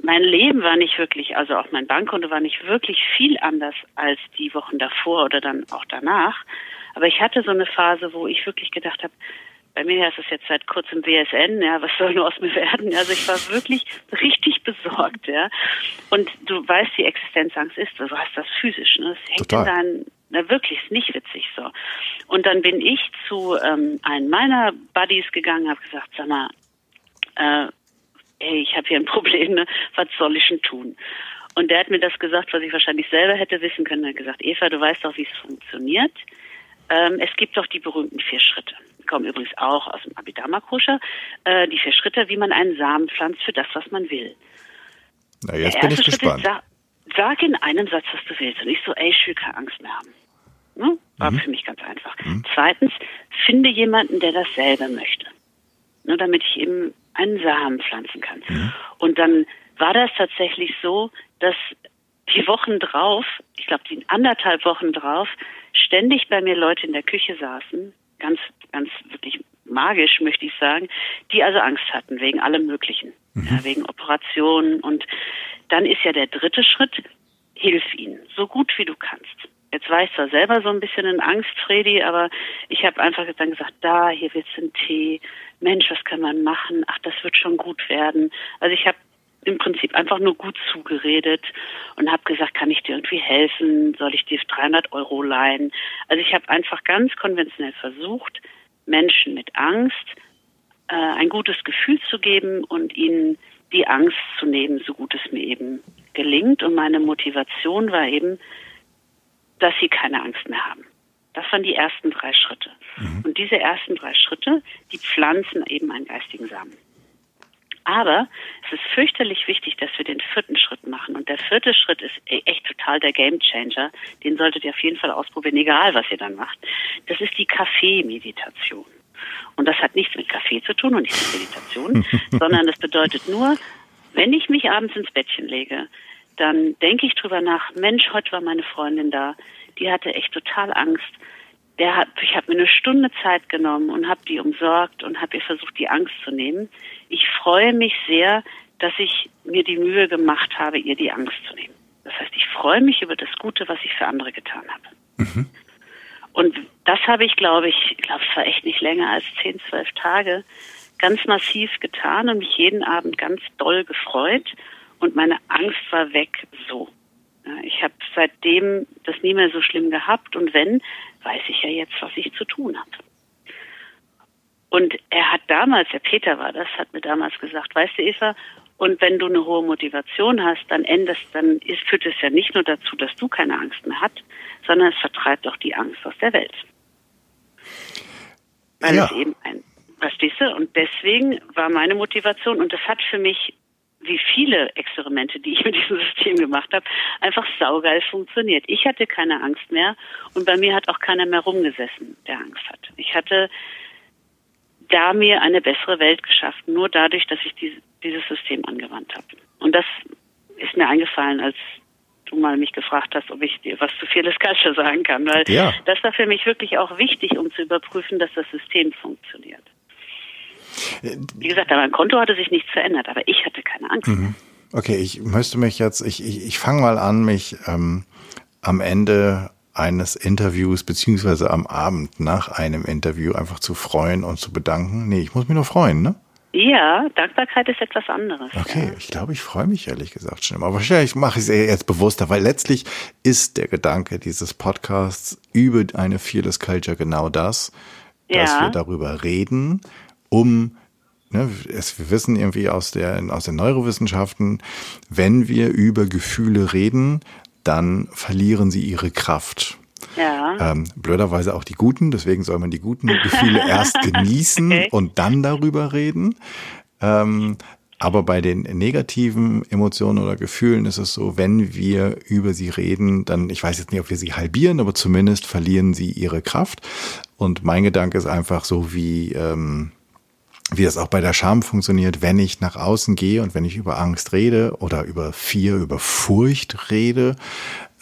mein Leben war nicht wirklich, also auch mein Bankkonto war nicht wirklich viel anders als die Wochen davor oder dann auch danach. Aber ich hatte so eine Phase, wo ich wirklich gedacht habe, bei mir ist es jetzt seit kurzem WSN, ja, was soll nur aus mir werden? Also ich war wirklich richtig besorgt, ja. Und du weißt, wie Existenzangst ist, du hast das physisch, ne? Es hängt Total. in deinen, na wirklich, ist nicht witzig so. Und dann bin ich zu ähm, einem meiner Buddies gegangen, habe gesagt, sag mal, äh, ey, ich habe hier ein Problem, ne? was soll ich denn tun? Und der hat mir das gesagt, was ich wahrscheinlich selber hätte wissen können. Er hat gesagt, Eva, du weißt doch, wie es funktioniert. Ähm, es gibt doch die berühmten vier Schritte. Kommen übrigens auch aus dem Abhidharma Koscher. Äh, die vier Schritte, wie man einen Samen pflanzt für das, was man will. Na, jetzt bin ich Schritt gespannt. Ist, sag, sag in einem Satz, was du willst. Und ich so, ey, ich will keine Angst mehr haben. Ne? War mhm. für mich ganz einfach. Mhm. Zweitens, finde jemanden, der dasselbe möchte. Nur damit ich eben einen Samen pflanzen kann. Mhm. Und dann war das tatsächlich so, dass die Wochen drauf, ich glaube die anderthalb Wochen drauf, ständig bei mir Leute in der Küche saßen, ganz, ganz wirklich magisch, möchte ich sagen, die also Angst hatten wegen allem Möglichen, mhm. ja, wegen Operationen. Und dann ist ja der dritte Schritt, hilf ihnen, so gut wie du kannst. Jetzt war ich zwar selber so ein bisschen in Angst, Fredi, aber ich habe einfach dann gesagt, da, hier willst du einen Tee. Mensch, was kann man machen? Ach, das wird schon gut werden. Also ich habe im Prinzip einfach nur gut zugeredet und habe gesagt, kann ich dir irgendwie helfen? Soll ich dir 300 Euro leihen? Also ich habe einfach ganz konventionell versucht, Menschen mit Angst äh, ein gutes Gefühl zu geben und ihnen die Angst zu nehmen, so gut es mir eben gelingt. Und meine Motivation war eben, dass sie keine Angst mehr haben. Das waren die ersten drei Schritte. Mhm. Und diese ersten drei Schritte, die pflanzen eben einen geistigen Samen. Aber es ist fürchterlich wichtig, dass wir den vierten Schritt machen. Und der vierte Schritt ist e- echt total der Gamechanger. Den solltet ihr auf jeden Fall ausprobieren, egal was ihr dann macht. Das ist die Kaffee-Meditation. Und das hat nichts mit Kaffee zu tun und nichts mit Meditation, sondern das bedeutet nur, wenn ich mich abends ins Bettchen lege, dann denke ich drüber nach, Mensch, heute war meine Freundin da, die hatte echt total Angst hat, ich habe mir eine Stunde Zeit genommen und habe die umsorgt und habe ihr versucht, die Angst zu nehmen. Ich freue mich sehr, dass ich mir die Mühe gemacht habe, ihr die Angst zu nehmen. Das heißt, ich freue mich über das Gute, was ich für andere getan habe. Mhm. Und das habe ich, glaube ich, ich glaube, es war echt nicht länger als zehn, zwölf Tage, ganz massiv getan und mich jeden Abend ganz doll gefreut. Und meine Angst war weg so. Ich habe seitdem das nie mehr so schlimm gehabt und wenn, weiß ich ja jetzt, was ich zu tun habe. Und er hat damals, der Peter war das, hat mir damals gesagt, weißt du, Eva, und wenn du eine hohe Motivation hast, dann endest, dann ist, führt es ja nicht nur dazu, dass du keine Angst mehr hast, sondern es vertreibt auch die Angst aus der Welt. Weil ja. es eben ein, verstehst du? Und deswegen war meine Motivation, und das hat für mich wie viele Experimente, die ich mit diesem System gemacht habe, einfach saugeil funktioniert. Ich hatte keine Angst mehr und bei mir hat auch keiner mehr rumgesessen, der Angst hat. Ich hatte da mir eine bessere Welt geschaffen, nur dadurch, dass ich diese, dieses System angewandt habe. Und das ist mir eingefallen, als du mal mich gefragt hast, ob ich dir was zu Fearless Culture sagen kann, weil ja. das war für mich wirklich auch wichtig, um zu überprüfen, dass das System funktioniert. Wie gesagt, mein Konto hatte sich nichts verändert, aber ich hatte keine Angst. Mhm. Okay, ich müsste mich jetzt, ich, ich, ich fange mal an, mich ähm, am Ende eines Interviews beziehungsweise am Abend nach einem Interview einfach zu freuen und zu bedanken. Nee, ich muss mich nur freuen, ne? Ja, Dankbarkeit ist etwas anderes. Okay, ja. ich glaube, ich freue mich ehrlich gesagt schon immer. Aber wahrscheinlich mache ich es jetzt bewusster, weil letztlich ist der Gedanke dieses Podcasts über eine Fearless Culture genau das, dass ja. wir darüber reden, um ne, es, wir wissen irgendwie aus der aus den Neurowissenschaften, wenn wir über Gefühle reden, dann verlieren sie ihre Kraft. Ja. Ähm, blöderweise auch die guten, deswegen soll man die guten Gefühle erst genießen okay. und dann darüber reden. Ähm, Aber bei den negativen Emotionen oder Gefühlen ist es so, wenn wir über sie reden, dann, ich weiß jetzt nicht, ob wir sie halbieren, aber zumindest verlieren sie ihre Kraft. Und mein Gedanke ist einfach so wie, ähm, wie es auch bei der Scham funktioniert, wenn ich nach außen gehe und wenn ich über Angst rede oder über Vier, über Furcht rede,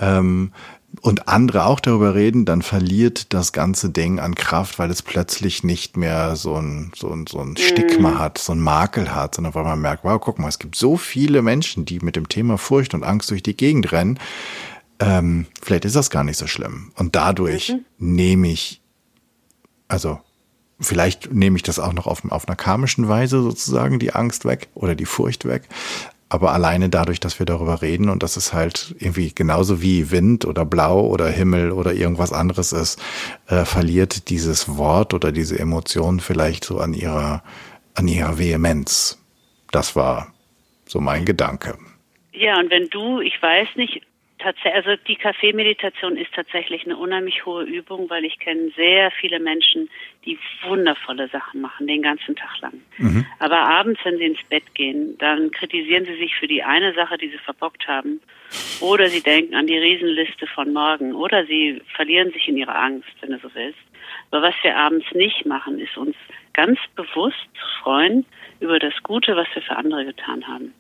ähm, und andere auch darüber reden, dann verliert das ganze Ding an Kraft, weil es plötzlich nicht mehr so ein, so ein, so ein Stigma mhm. hat, so ein Makel hat, sondern weil man merkt, wow, guck mal, es gibt so viele Menschen, die mit dem Thema Furcht und Angst durch die Gegend rennen. Ähm, vielleicht ist das gar nicht so schlimm. Und dadurch mhm. nehme ich, also vielleicht nehme ich das auch noch auf, auf einer karmischen Weise sozusagen, die Angst weg oder die Furcht weg. Aber alleine dadurch, dass wir darüber reden und dass es halt irgendwie genauso wie Wind oder Blau oder Himmel oder irgendwas anderes ist, äh, verliert dieses Wort oder diese Emotion vielleicht so an ihrer, an ihrer Vehemenz. Das war so mein Gedanke. Ja, und wenn du, ich weiß nicht, tatsächlich, also die Kaffeemeditation ist tatsächlich eine unheimlich hohe Übung, weil ich kenne sehr viele Menschen, die wundervolle Sachen machen, den ganzen Tag lang. Mhm. Aber abends, wenn sie ins Bett gehen, dann kritisieren sie sich für die eine Sache, die sie verbockt haben. Oder sie denken an die Riesenliste von morgen. Oder sie verlieren sich in ihrer Angst, wenn du so willst. Aber was wir abends nicht machen, ist uns ganz bewusst zu freuen über das Gute, was wir für andere getan haben.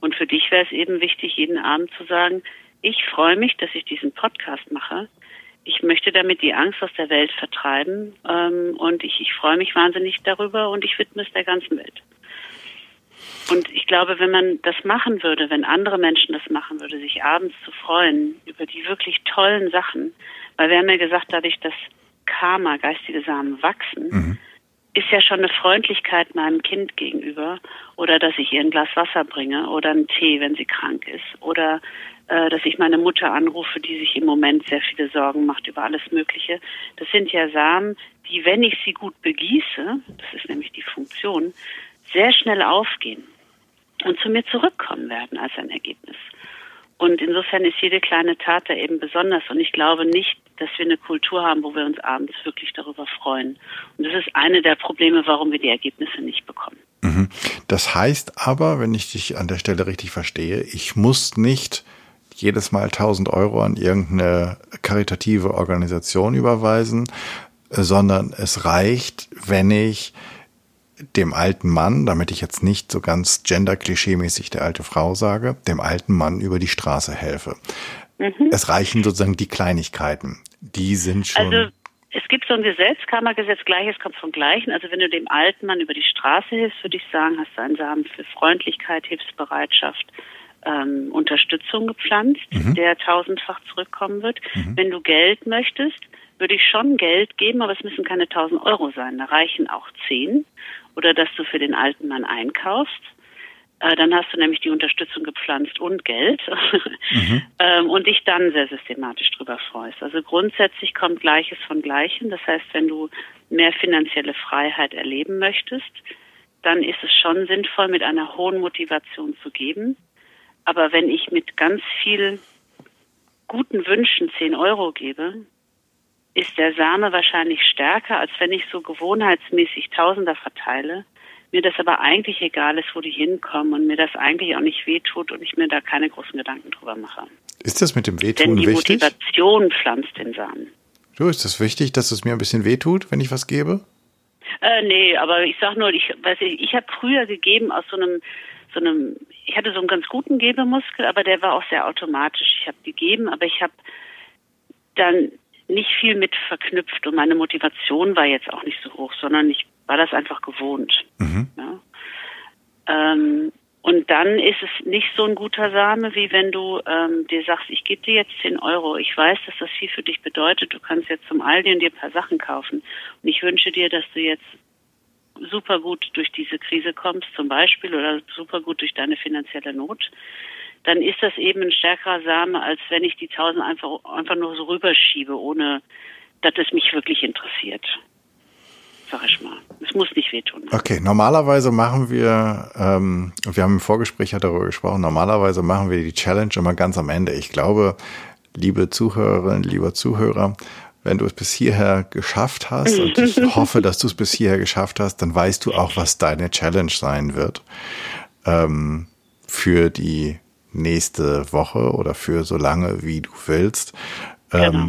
Und für dich wäre es eben wichtig, jeden Abend zu sagen, ich freue mich, dass ich diesen Podcast mache. Ich möchte damit die Angst aus der Welt vertreiben ähm, und ich, ich freue mich wahnsinnig darüber und ich widme es der ganzen Welt. Und ich glaube, wenn man das machen würde, wenn andere Menschen das machen würde, sich abends zu freuen über die wirklich tollen Sachen, weil wir haben ja gesagt, dadurch, dass Karma, geistige Samen wachsen, mhm. ist ja schon eine Freundlichkeit meinem Kind gegenüber oder dass ich ihr ein Glas Wasser bringe oder einen Tee, wenn sie krank ist oder dass ich meine Mutter anrufe, die sich im Moment sehr viele Sorgen macht über alles Mögliche. Das sind ja Samen, die, wenn ich sie gut begieße, das ist nämlich die Funktion, sehr schnell aufgehen und zu mir zurückkommen werden als ein Ergebnis. Und insofern ist jede kleine Tat da eben besonders. Und ich glaube nicht, dass wir eine Kultur haben, wo wir uns abends wirklich darüber freuen. Und das ist eine der Probleme, warum wir die Ergebnisse nicht bekommen. Mhm. Das heißt aber, wenn ich dich an der Stelle richtig verstehe, ich muss nicht jedes Mal 1000 Euro an irgendeine karitative Organisation überweisen, sondern es reicht, wenn ich dem alten Mann, damit ich jetzt nicht so ganz gender-klischee-mäßig der alte Frau sage, dem alten Mann über die Straße helfe. Mhm. Es reichen sozusagen die Kleinigkeiten. Die sind schon. Also es gibt so ein Gesetz, Kammergesetz, Gleiches kommt vom Gleichen. Also wenn du dem alten Mann über die Straße hilfst, würde ich sagen, hast du einen Samen für Freundlichkeit, Hilfsbereitschaft, ähm, Unterstützung gepflanzt, mhm. der tausendfach zurückkommen wird. Mhm. Wenn du Geld möchtest, würde ich schon Geld geben, aber es müssen keine tausend Euro sein. Da reichen auch zehn. Oder dass du für den alten Mann einkaufst. Äh, dann hast du nämlich die Unterstützung gepflanzt und Geld mhm. ähm, und dich dann sehr systematisch drüber freust. Also grundsätzlich kommt Gleiches von Gleichem. Das heißt, wenn du mehr finanzielle Freiheit erleben möchtest, dann ist es schon sinnvoll, mit einer hohen Motivation zu geben. Aber wenn ich mit ganz viel guten Wünschen 10 Euro gebe, ist der Same wahrscheinlich stärker, als wenn ich so gewohnheitsmäßig Tausender verteile. Mir das aber eigentlich egal ist, wo die hinkommen und mir das eigentlich auch nicht wehtut und ich mir da keine großen Gedanken drüber mache. Ist das mit dem Wehtun Denn die wichtig? Motivation pflanzt den Samen. Du, ist das wichtig, dass es mir ein bisschen wehtut, wenn ich was gebe? Äh, nee, aber ich sag nur, ich weiß ich, ich habe früher gegeben aus so einem so einem, ich hatte so einen ganz guten Gebemuskel, aber der war auch sehr automatisch. Ich habe gegeben, aber ich habe dann nicht viel mit verknüpft und meine Motivation war jetzt auch nicht so hoch, sondern ich war das einfach gewohnt. Mhm. Ja. Ähm, und dann ist es nicht so ein guter Same, wie wenn du ähm, dir sagst, ich gebe dir jetzt 10 Euro. Ich weiß, dass das viel für dich bedeutet. Du kannst jetzt zum Aldi und dir ein paar Sachen kaufen. Und ich wünsche dir, dass du jetzt super gut durch diese Krise kommst zum Beispiel oder super gut durch deine finanzielle Not, dann ist das eben ein stärkerer Same, als wenn ich die tausend einfach, einfach nur so rüberschiebe, ohne dass es mich wirklich interessiert. Sag ich mal. Es muss nicht wehtun. Okay, normalerweise machen wir, ähm, wir haben im Vorgespräch ja darüber gesprochen, normalerweise machen wir die Challenge immer ganz am Ende. Ich glaube, liebe Zuhörerinnen, lieber Zuhörer, wenn du es bis hierher geschafft hast, und ich hoffe, dass du es bis hierher geschafft hast, dann weißt du auch, was deine Challenge sein wird. ähm, für die nächste Woche oder für so lange, wie du willst. Ähm, genau.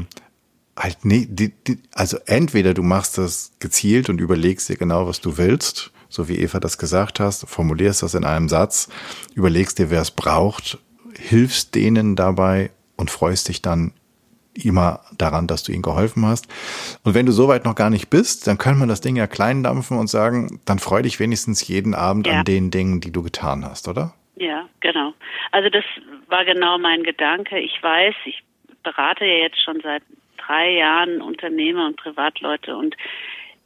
Halt, nee, die, die, also entweder du machst das gezielt und überlegst dir genau, was du willst, so wie Eva das gesagt hast, formulierst das in einem Satz, überlegst dir, wer es braucht, hilfst denen dabei und freust dich dann immer daran, dass du ihnen geholfen hast. Und wenn du soweit noch gar nicht bist, dann kann man das Ding ja klein dampfen und sagen, dann freu dich wenigstens jeden Abend ja. an den Dingen, die du getan hast, oder? Ja, genau. Also das war genau mein Gedanke. Ich weiß, ich berate ja jetzt schon seit drei Jahren Unternehmer und Privatleute und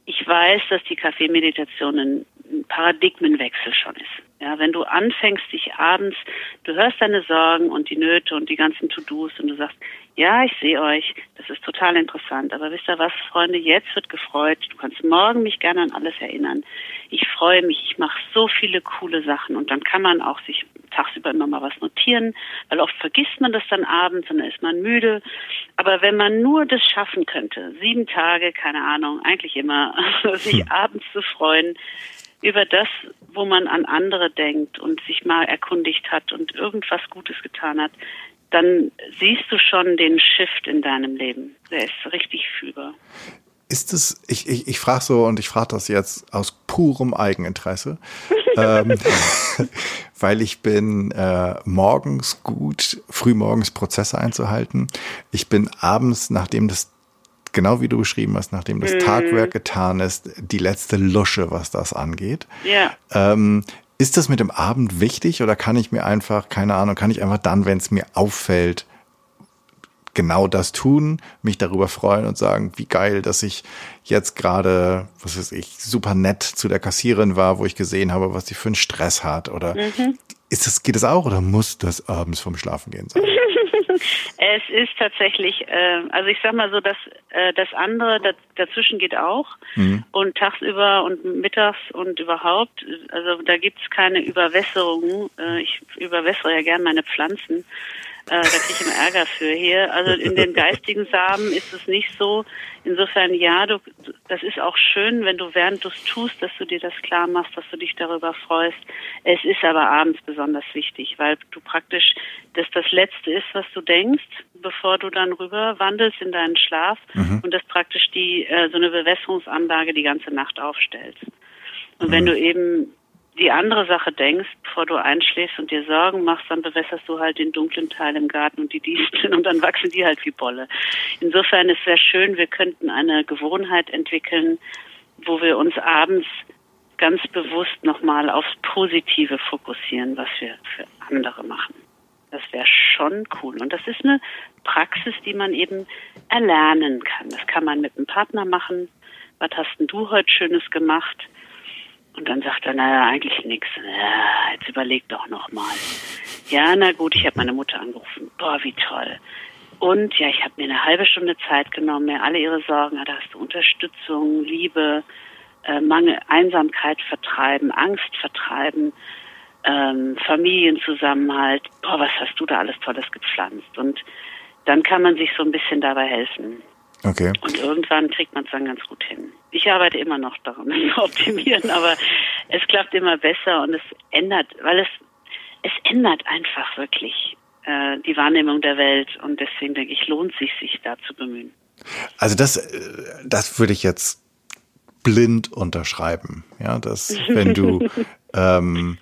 ich weiß, dass die Kaffeemeditation ein Paradigmenwechsel schon ist. Ja, wenn du anfängst, dich abends, du hörst deine Sorgen und die Nöte und die ganzen To-Dos und du sagst, ja, ich sehe euch, das ist total interessant, aber wisst ihr was, Freunde, jetzt wird gefreut, du kannst morgen mich gerne an alles erinnern. Ich freue mich, ich mache so viele coole Sachen. Und dann kann man auch sich tagsüber immer mal was notieren, weil oft vergisst man das dann abends und dann ist man müde. Aber wenn man nur das schaffen könnte, sieben Tage, keine Ahnung, eigentlich immer, sich hm. abends zu freuen, über das, wo man an andere denkt und sich mal erkundigt hat und irgendwas Gutes getan hat, dann siehst du schon den Shift in deinem Leben. Der ist richtig fühlbar. Ist es, ich, ich, ich frage so und ich frage das jetzt aus purem Eigeninteresse, ähm, weil ich bin äh, morgens gut, frühmorgens Prozesse einzuhalten. Ich bin abends, nachdem das genau wie du beschrieben hast, nachdem das mm. Tagwerk getan ist, die letzte Lusche, was das angeht. Ja. Ähm, ist das mit dem Abend wichtig oder kann ich mir einfach, keine Ahnung, kann ich einfach dann, wenn es mir auffällt, genau das tun, mich darüber freuen und sagen, wie geil, dass ich jetzt gerade, was weiß ich, super nett zu der Kassierin war, wo ich gesehen habe, was sie für einen Stress hat oder mhm. ist das, geht das auch oder muss das abends vom Schlafen gehen sein? Es ist tatsächlich, äh, also ich sag mal so, dass äh, das andere das, dazwischen geht auch mhm. und tagsüber und mittags und überhaupt, also da gibt's keine Überwässerung. Äh, ich überwässere ja gern meine Pflanzen. Äh, da kriege ich immer Ärger für hier. Also in den geistigen Samen ist es nicht so. Insofern ja, du, das ist auch schön, wenn du während du es tust, dass du dir das klar machst, dass du dich darüber freust. Es ist aber abends besonders wichtig, weil du praktisch das das Letzte ist, was du denkst, bevor du dann rüber wandelst in deinen Schlaf mhm. und das praktisch die äh, so eine Bewässerungsanlage die ganze Nacht aufstellt. Und mhm. wenn du eben die andere Sache denkst, bevor du einschläfst und dir Sorgen machst, dann bewässerst du halt den dunklen Teil im Garten und die Disteln und dann wachsen die halt wie Bolle. Insofern ist es sehr schön, wir könnten eine Gewohnheit entwickeln, wo wir uns abends ganz bewusst nochmal aufs Positive fokussieren, was wir für andere machen. Das wäre schon cool. Und das ist eine Praxis, die man eben erlernen kann. Das kann man mit einem Partner machen. Was hast denn du heute Schönes gemacht? Und dann sagt er, naja, eigentlich nichts. Ja, jetzt überleg doch nochmal. Ja, na gut, ich habe meine Mutter angerufen. Boah, wie toll. Und ja, ich habe mir eine halbe Stunde Zeit genommen, mir alle ihre Sorgen, da hast du Unterstützung, Liebe, äh, Mangel, Einsamkeit vertreiben, Angst vertreiben, ähm, Familienzusammenhalt. Boah, was hast du da alles Tolles gepflanzt? Und dann kann man sich so ein bisschen dabei helfen. Okay. Und irgendwann kriegt man es dann ganz gut hin. Ich arbeite immer noch daran, das zu optimieren, aber es klappt immer besser und es ändert, weil es, es ändert einfach wirklich äh, die Wahrnehmung der Welt und deswegen denke ich, lohnt sich, sich da zu bemühen. Also das, äh, das würde ich jetzt blind unterschreiben, ja, dass wenn du ähm,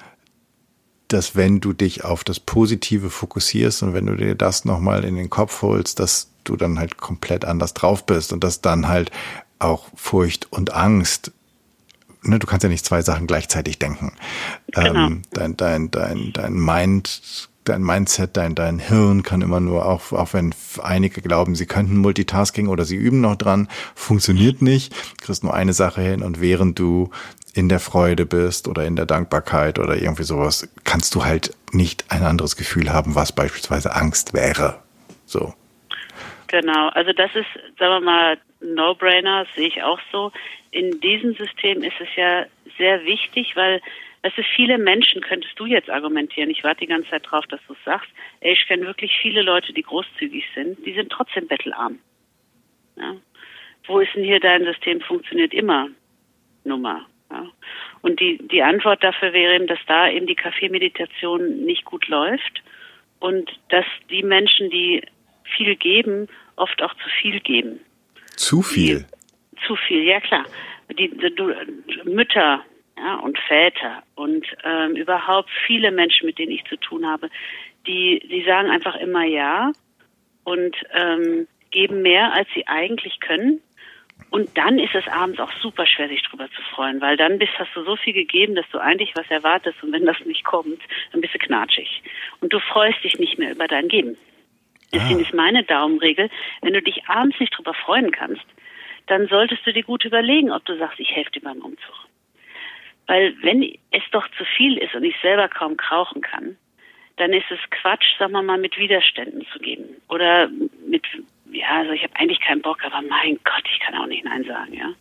dass wenn du dich auf das Positive fokussierst und wenn du dir das nochmal in den Kopf holst, dass du dann halt komplett anders drauf bist und dass dann halt auch Furcht und Angst Ne, du kannst ja nicht zwei Sachen gleichzeitig denken. Genau. Ähm, dein, dein, dein, dein Mind, dein Mindset, dein, dein Hirn kann immer nur, auch, auch wenn einige glauben, sie könnten Multitasking oder sie üben noch dran, funktioniert nicht, kriegst nur eine Sache hin und während du in der Freude bist oder in der Dankbarkeit oder irgendwie sowas, kannst du halt nicht ein anderes Gefühl haben, was beispielsweise Angst wäre. So. Genau, also das ist, sagen wir mal, No-Brainer, sehe ich auch so. In diesem System ist es ja sehr wichtig, weil weißt du, viele Menschen könntest du jetzt argumentieren. Ich warte die ganze Zeit drauf, dass du es sagst. Ey, ich kenne wirklich viele Leute, die großzügig sind. Die sind trotzdem bettelarm. Ja. Wo ist denn hier dein System funktioniert immer? Nummer. Ja. Und die, die Antwort dafür wäre eben, dass da eben die Kaffeemeditation nicht gut läuft und dass die Menschen, die viel geben, oft auch zu viel geben. Zu viel? Die, zu viel, ja klar. Die, die, Mütter ja, und Väter und ähm, überhaupt viele Menschen, mit denen ich zu tun habe, die, die sagen einfach immer ja und ähm, geben mehr, als sie eigentlich können. Und dann ist es abends auch super schwer, sich drüber zu freuen, weil dann bist, hast du so viel gegeben, dass du eigentlich was erwartest und wenn das nicht kommt, dann bist du knatschig. Und du freust dich nicht mehr über dein Geben. Deswegen ah. ist meine Daumenregel, wenn du dich abends nicht drüber freuen kannst, dann solltest du dir gut überlegen, ob du sagst, ich helfe dir beim Umzug. Weil wenn es doch zu viel ist und ich selber kaum krauchen kann, dann ist es Quatsch, sagen wir mal, mit Widerständen zu geben. Oder mit, ja, also ich habe eigentlich keinen Bock, aber mein Gott, ich kann auch nicht Nein sagen, ja.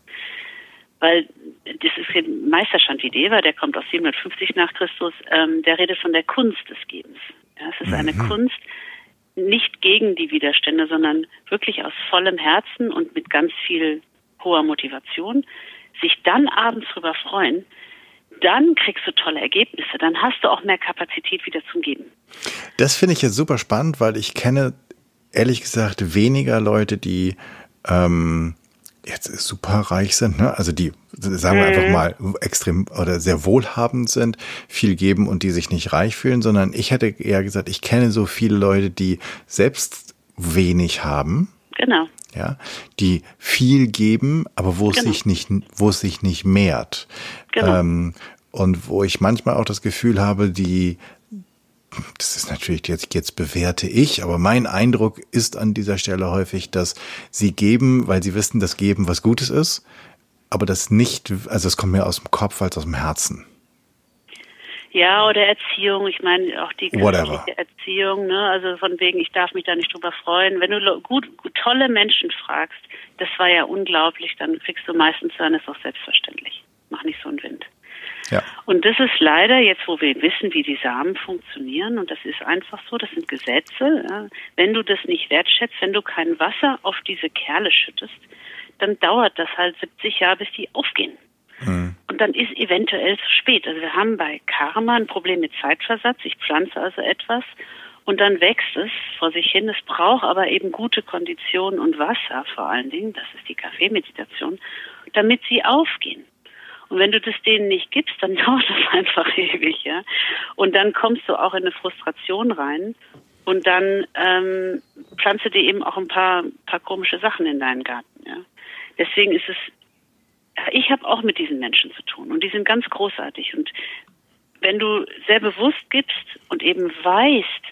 Weil das ist Meisterstand wie Deva, der kommt aus 750 nach Christus, ähm, der redet von der Kunst des Gebens. Ja, es ist eine mhm. Kunst, nicht gegen die Widerstände, sondern wirklich aus vollem Herzen und mit ganz viel hoher Motivation, sich dann abends drüber freuen, dann kriegst du tolle Ergebnisse. Dann hast du auch mehr Kapazität wieder zum Geben. Das finde ich jetzt super spannend, weil ich kenne ehrlich gesagt weniger Leute, die ähm, jetzt super reich sind, ne? also die, sagen wir einfach mhm. mal, extrem oder sehr wohlhabend sind, viel geben und die sich nicht reich fühlen, sondern ich hätte eher gesagt, ich kenne so viele Leute, die selbst wenig haben. Genau. Ja, die viel geben, aber wo genau. es sich nicht, wo es sich nicht mehrt. Genau. Ähm, und wo ich manchmal auch das Gefühl habe, die das ist natürlich jetzt, jetzt bewerte ich, aber mein Eindruck ist an dieser Stelle häufig, dass sie geben, weil sie wissen, dass geben was Gutes ist, aber das nicht, also es kommt mehr aus dem Kopf als aus dem Herzen. Ja, oder Erziehung. Ich meine auch die Erziehung, ne? Also von wegen, ich darf mich da nicht drüber freuen. Wenn du gut, gut tolle Menschen fragst, das war ja unglaublich, dann kriegst du meistens dann ist auch selbstverständlich. Mach nicht so einen Wind. Ja. Und das ist leider jetzt, wo wir wissen, wie die Samen funktionieren, und das ist einfach so, das sind Gesetze. Wenn du das nicht wertschätzt, wenn du kein Wasser auf diese Kerle schüttest, dann dauert das halt 70 Jahre, bis die aufgehen. Mhm. Und dann ist eventuell zu spät. Also wir haben bei Karma ein Problem mit Zeitversatz. Ich pflanze also etwas und dann wächst es vor sich hin. Es braucht aber eben gute Konditionen und Wasser vor allen Dingen, das ist die Kaffeemeditation, damit sie aufgehen. Und wenn du das denen nicht gibst, dann dauert das einfach ewig, ja. Und dann kommst du auch in eine Frustration rein. Und dann ähm, pflanze dir eben auch ein paar, paar komische Sachen in deinen Garten, ja. Deswegen ist es, ich habe auch mit diesen Menschen zu tun und die sind ganz großartig. Und wenn du sehr bewusst gibst und eben weißt,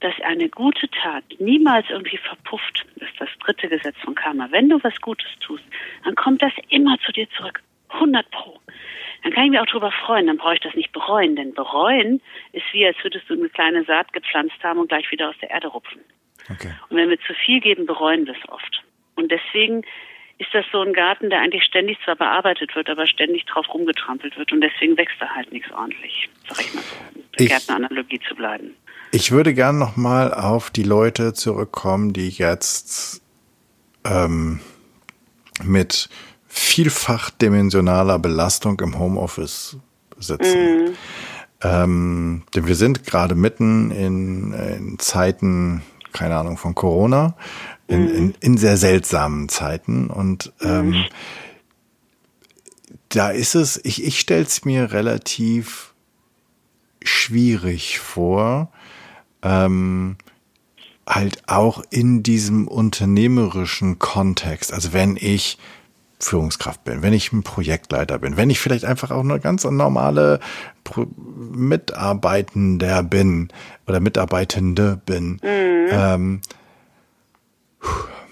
dass eine gute Tat niemals irgendwie verpufft, das ist das dritte Gesetz von Karma. Wenn du was Gutes tust, dann kommt das immer zu dir zurück. 100 Pro. Dann kann ich mich auch darüber freuen, dann brauche ich das nicht bereuen, denn bereuen ist wie, als würdest du eine kleine Saat gepflanzt haben und gleich wieder aus der Erde rupfen. Okay. Und wenn wir zu viel geben, bereuen wir es oft. Und deswegen ist das so ein Garten, der eigentlich ständig zwar bearbeitet wird, aber ständig drauf rumgetrampelt wird und deswegen wächst da halt nichts ordentlich, sag ich mal so, um Gärtneranalogie zu bleiben. Ich würde gern nochmal auf die Leute zurückkommen, die jetzt ähm, mit vielfach dimensionaler Belastung im Homeoffice sitzen. Mhm. Ähm, denn wir sind gerade mitten in, in, Zeiten, keine Ahnung, von Corona, in, mhm. in, in sehr seltsamen Zeiten. Und ähm, mhm. da ist es, ich, ich stelle es mir relativ schwierig vor, ähm, halt auch in diesem unternehmerischen Kontext. Also wenn ich Führungskraft bin, wenn ich ein Projektleiter bin, wenn ich vielleicht einfach auch eine ganz normale Mitarbeitender bin oder Mitarbeitende bin, mhm. ähm,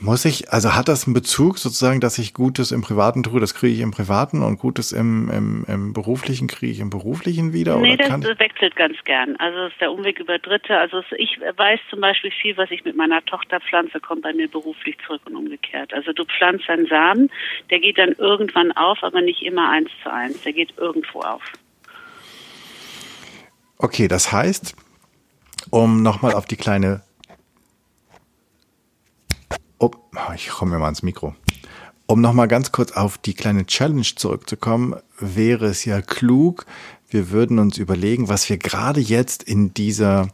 muss ich, also hat das einen Bezug sozusagen, dass ich Gutes im Privaten tue, das kriege ich im Privaten und Gutes im, im, im Beruflichen kriege ich im Beruflichen wieder? Nee, das wechselt ganz gern. Also es ist der Umweg über Dritte. Also ich weiß zum Beispiel viel, was ich mit meiner Tochter pflanze, kommt bei mir beruflich zurück und umgekehrt. Also du pflanzt einen Samen, der geht dann irgendwann auf, aber nicht immer eins zu eins. Der geht irgendwo auf. Okay, das heißt, um nochmal auf die kleine Oh, ich komme mir mal ins Mikro. Um nochmal ganz kurz auf die kleine Challenge zurückzukommen, wäre es ja klug, wir würden uns überlegen, was wir gerade jetzt in dieser,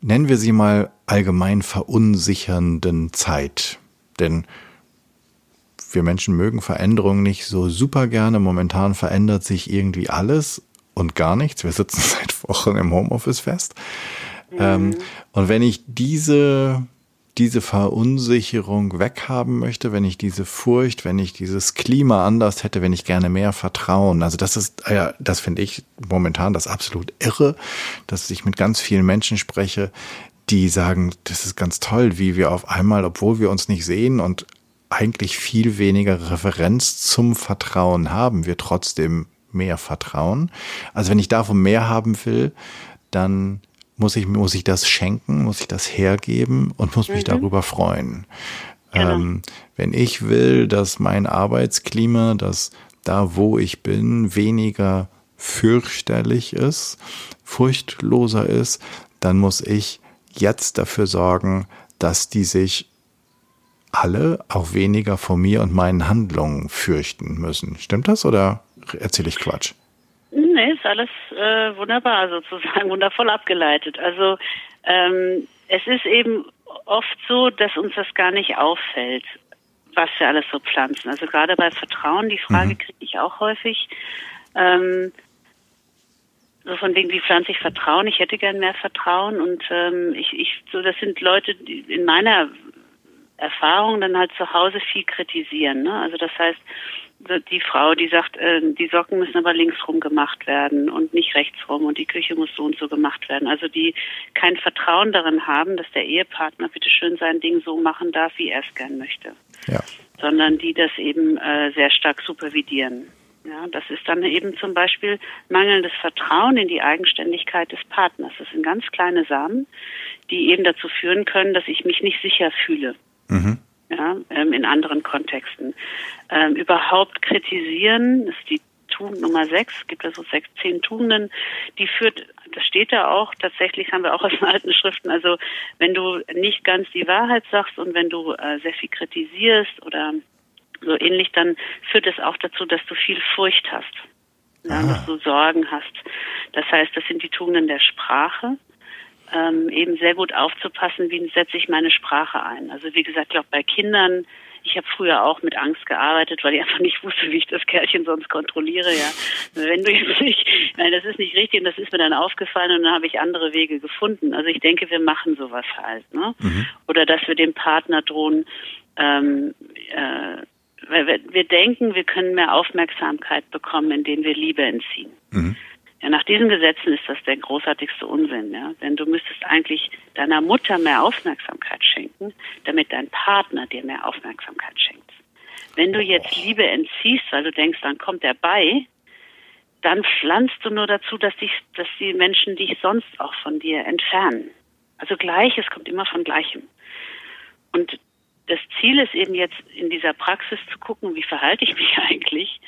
nennen wir sie mal, allgemein verunsichernden Zeit. Denn wir Menschen mögen Veränderungen nicht so super gerne. Momentan verändert sich irgendwie alles und gar nichts. Wir sitzen seit Wochen im Homeoffice fest. Mhm. Ähm, und wenn ich diese diese Verunsicherung weghaben möchte, wenn ich diese Furcht, wenn ich dieses Klima anders hätte, wenn ich gerne mehr Vertrauen. Also das ist, ja, das finde ich momentan das absolut irre, dass ich mit ganz vielen Menschen spreche, die sagen, das ist ganz toll, wie wir auf einmal, obwohl wir uns nicht sehen und eigentlich viel weniger Referenz zum Vertrauen haben, wir trotzdem mehr vertrauen. Also wenn ich davon mehr haben will, dann muss ich, muss ich das schenken, muss ich das hergeben und muss mich mhm. darüber freuen. Genau. Ähm, wenn ich will, dass mein Arbeitsklima, dass da, wo ich bin, weniger fürchterlich ist, furchtloser ist, dann muss ich jetzt dafür sorgen, dass die sich alle auch weniger vor mir und meinen Handlungen fürchten müssen. Stimmt das oder erzähle ich Quatsch? Nee, ist alles äh, wunderbar sozusagen, wundervoll abgeleitet. Also ähm, es ist eben oft so, dass uns das gar nicht auffällt, was wir alles so pflanzen. Also gerade bei Vertrauen, die Frage mhm. kriege ich auch häufig. Ähm, so von wegen, wie pflanze ich Vertrauen? Ich hätte gern mehr Vertrauen und ähm, ich, ich, so das sind Leute, die in meiner Erfahrung dann halt zu Hause viel kritisieren. Ne? Also das heißt, die Frau, die sagt, äh, die Socken müssen aber linksrum gemacht werden und nicht rechtsrum und die Küche muss so und so gemacht werden. Also die kein Vertrauen darin haben, dass der Ehepartner bitte schön sein Ding so machen darf, wie er es gern möchte. Ja. Sondern die das eben äh, sehr stark supervidieren. Ja, das ist dann eben zum Beispiel mangelndes Vertrauen in die Eigenständigkeit des Partners. Das sind ganz kleine Samen, die eben dazu führen können, dass ich mich nicht sicher fühle. Mhm ja, ähm, in anderen Kontexten. Ähm, überhaupt kritisieren, das ist die Tugend Nummer sechs, gibt es so sechs, zehn Tugenden, die führt, das steht da auch, tatsächlich haben wir auch aus den alten Schriften, also wenn du nicht ganz die Wahrheit sagst und wenn du äh, sehr viel kritisierst oder so ähnlich, dann führt es auch dazu, dass du viel Furcht hast, ja, ah. dass du Sorgen hast. Das heißt, das sind die Tugenden der Sprache, ähm, eben sehr gut aufzupassen, wie setze ich meine Sprache ein. Also wie gesagt, ich glaube bei Kindern, ich habe früher auch mit Angst gearbeitet, weil ich einfach nicht wusste, wie ich das Kerlchen sonst kontrolliere. Ja, wenn du jetzt nicht, nein, das ist nicht richtig und das ist mir dann aufgefallen und dann habe ich andere Wege gefunden. Also ich denke, wir machen sowas halt, ne? Mhm. Oder dass wir dem Partner drohen, ähm, äh, weil wir, wir denken, wir können mehr Aufmerksamkeit bekommen, indem wir Liebe entziehen. Mhm. Ja, nach diesen Gesetzen ist das der großartigste Unsinn, ja. Denn du müsstest eigentlich deiner Mutter mehr Aufmerksamkeit schenken, damit dein Partner dir mehr Aufmerksamkeit schenkt. Wenn du jetzt Liebe entziehst, weil du denkst, dann kommt er bei, dann pflanzt du nur dazu, dass, dich, dass die Menschen dich sonst auch von dir entfernen. Also Gleiches kommt immer von Gleichem. Und das Ziel ist eben jetzt in dieser Praxis zu gucken, wie verhalte ich mich eigentlich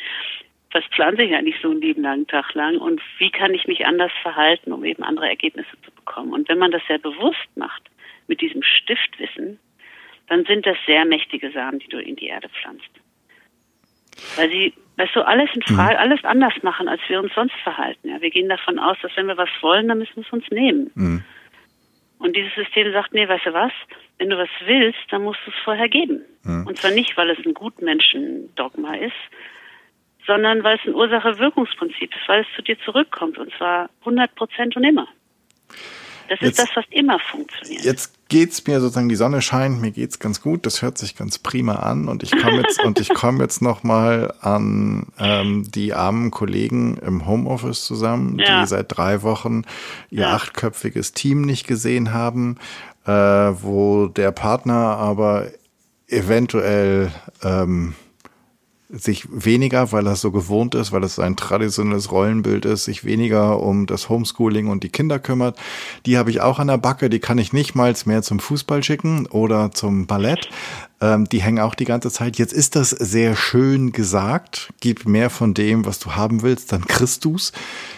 was pflanze ich eigentlich so einen lieben langen Tag lang und wie kann ich mich anders verhalten, um eben andere Ergebnisse zu bekommen. Und wenn man das sehr bewusst macht, mit diesem Stiftwissen, dann sind das sehr mächtige Samen, die du in die Erde pflanzt. Weil sie, weißt du, alles in Frage, mhm. alles anders machen, als wir uns sonst verhalten. Ja, wir gehen davon aus, dass wenn wir was wollen, dann müssen wir es uns nehmen. Mhm. Und dieses System sagt, nee, weißt du was? Wenn du was willst, dann musst du es vorher geben. Mhm. Und zwar nicht, weil es ein Gutmenschen-Dogma ist, sondern weil es ein Ursache-Wirkungsprinzip ist, weil es zu dir zurückkommt und zwar 100 Prozent und immer. Das jetzt, ist das, was immer funktioniert. Jetzt geht's mir sozusagen, die Sonne scheint, mir geht's ganz gut, das hört sich ganz prima an und ich komme jetzt und ich komme jetzt noch mal an ähm, die armen Kollegen im Homeoffice zusammen, ja. die seit drei Wochen ihr ja. achtköpfiges Team nicht gesehen haben, äh, wo der Partner aber eventuell ähm, sich weniger, weil er so gewohnt ist, weil es ein traditionelles Rollenbild ist, sich weniger um das Homeschooling und die Kinder kümmert. Die habe ich auch an der Backe, die kann ich nicht mal mehr zum Fußball schicken oder zum Ballett. Ähm, die hängen auch die ganze Zeit. Jetzt ist das sehr schön gesagt. Gib mehr von dem, was du haben willst, dann kriegst du's.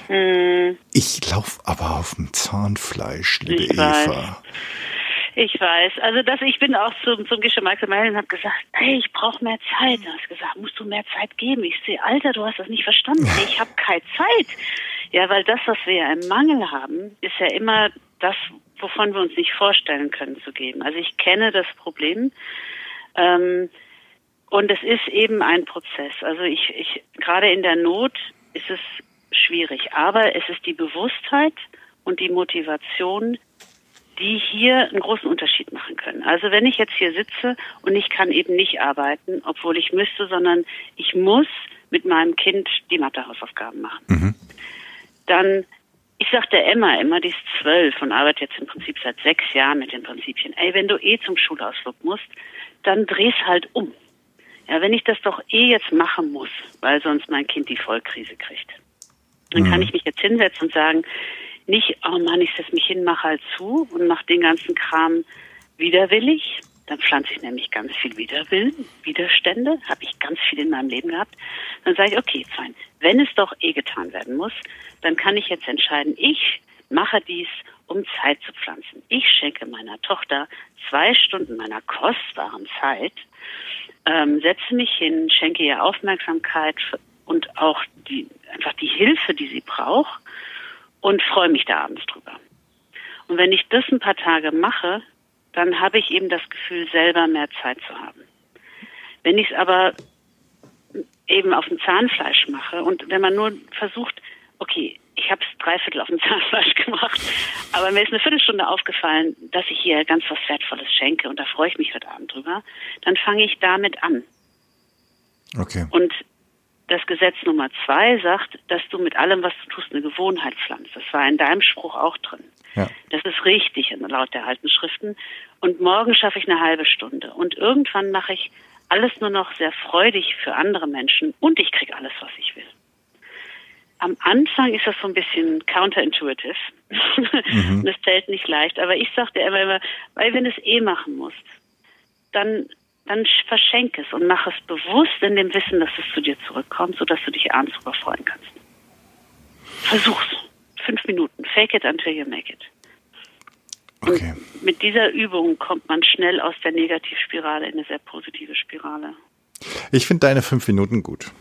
Mhm. Ich lauf aber auf dem Zahnfleisch, liebe ich Eva. Weiß. Ich weiß. Also dass ich bin auch zum, zum Geschemack gemeldet und habe gesagt, hey, ich brauche mehr Zeit. Dann hast gesagt, musst du mehr Zeit geben. Ich sehe, Alter, du hast das nicht verstanden. Ich habe keine Zeit. Ja, weil das, was wir ja im Mangel haben, ist ja immer das, wovon wir uns nicht vorstellen können zu geben. Also ich kenne das Problem. Ähm, und es ist eben ein Prozess. Also ich, ich gerade in der Not ist es schwierig, aber es ist die Bewusstheit und die Motivation, die hier einen großen Unterschied machen können. Also wenn ich jetzt hier sitze und ich kann eben nicht arbeiten, obwohl ich müsste, sondern ich muss mit meinem Kind die Mathehausaufgaben machen, mhm. dann ich sag der Emma immer, die ist zwölf und arbeitet jetzt im Prinzip seit sechs Jahren mit den Prinzipien. Ey, wenn du eh zum Schulausflug musst, dann dreh's halt um. Ja, wenn ich das doch eh jetzt machen muss, weil sonst mein Kind die Vollkrise kriegt, dann mhm. kann ich mich jetzt hinsetzen und sagen, nicht, oh Mann, ich setze mich hin, mache halt zu und mache den ganzen Kram widerwillig. Dann pflanze ich nämlich ganz viel Widerwillen, Widerstände, habe ich ganz viel in meinem Leben gehabt. Dann sage ich, okay, fein, wenn es doch eh getan werden muss, dann kann ich jetzt entscheiden, ich mache dies, um Zeit zu pflanzen. Ich schenke meiner Tochter zwei Stunden meiner kostbaren Zeit, ähm, setze mich hin, schenke ihr Aufmerksamkeit und auch die, einfach die Hilfe, die sie braucht und freue mich da abends drüber. Und wenn ich das ein paar Tage mache, dann habe ich eben das Gefühl, selber mehr Zeit zu haben. Wenn ich es aber eben auf dem Zahnfleisch mache und wenn man nur versucht, okay, ich habe es dreiviertel auf dem Zahnfleisch gemacht, aber mir ist eine Viertelstunde aufgefallen, dass ich hier ganz was Wertvolles schenke und da freue ich mich heute Abend drüber, dann fange ich damit an. Okay. Und das Gesetz Nummer zwei sagt, dass du mit allem, was du tust, eine Gewohnheit pflanzt. Das war in deinem Spruch auch drin. Ja. Das ist richtig laut der alten Schriften. Und morgen schaffe ich eine halbe Stunde. Und irgendwann mache ich alles nur noch sehr freudig für andere Menschen und ich kriege alles, was ich will. Am Anfang ist das so ein bisschen counterintuitive. Mhm. das fällt nicht leicht. Aber ich sagte immer, immer, weil wenn du es eh machen musst, dann, dann verschenk es und mach es bewusst in dem Wissen, dass es zu dir zurückkommt, sodass du dich abends darüber freuen kannst. Versuch's. Fünf Minuten. Fake it until you make it. Okay. Und mit dieser Übung kommt man schnell aus der Negativspirale in eine sehr positive Spirale. Ich finde deine fünf Minuten gut.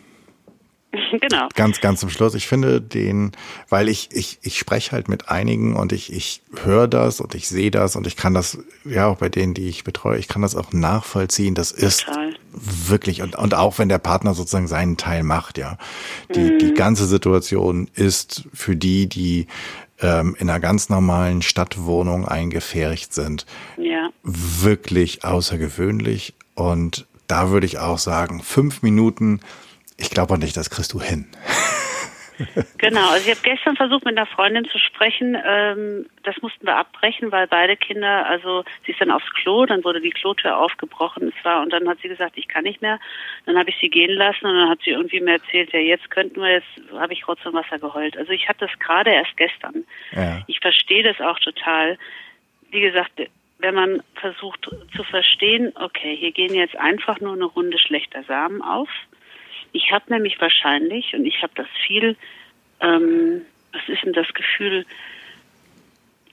Genau. Ganz, ganz zum Schluss. Ich finde den, weil ich, ich, ich spreche halt mit einigen und ich, ich höre das und ich sehe das und ich kann das, ja, auch bei denen, die ich betreue, ich kann das auch nachvollziehen. Das ist Total. wirklich, und, und auch wenn der Partner sozusagen seinen Teil macht, ja. Die, mhm. die ganze Situation ist für die, die ähm, in einer ganz normalen Stadtwohnung eingefärcht sind, ja. wirklich außergewöhnlich. Und da würde ich auch sagen, fünf Minuten ich glaube nicht, das kriegst du hin. genau, also ich habe gestern versucht, mit einer Freundin zu sprechen. Ähm, das mussten wir abbrechen, weil beide Kinder, also sie ist dann aufs Klo, dann wurde die Klotür aufgebrochen. Es war, und dann hat sie gesagt, ich kann nicht mehr. Dann habe ich sie gehen lassen und dann hat sie irgendwie mir erzählt, ja, jetzt könnten wir, jetzt habe ich kurz im Wasser geheult. Also ich hatte das gerade erst gestern. Ja. Ich verstehe das auch total. Wie gesagt, wenn man versucht zu verstehen, okay, hier gehen jetzt einfach nur eine Runde schlechter Samen auf ich habe nämlich wahrscheinlich, und ich habe das viel, ähm, was ist denn das Gefühl,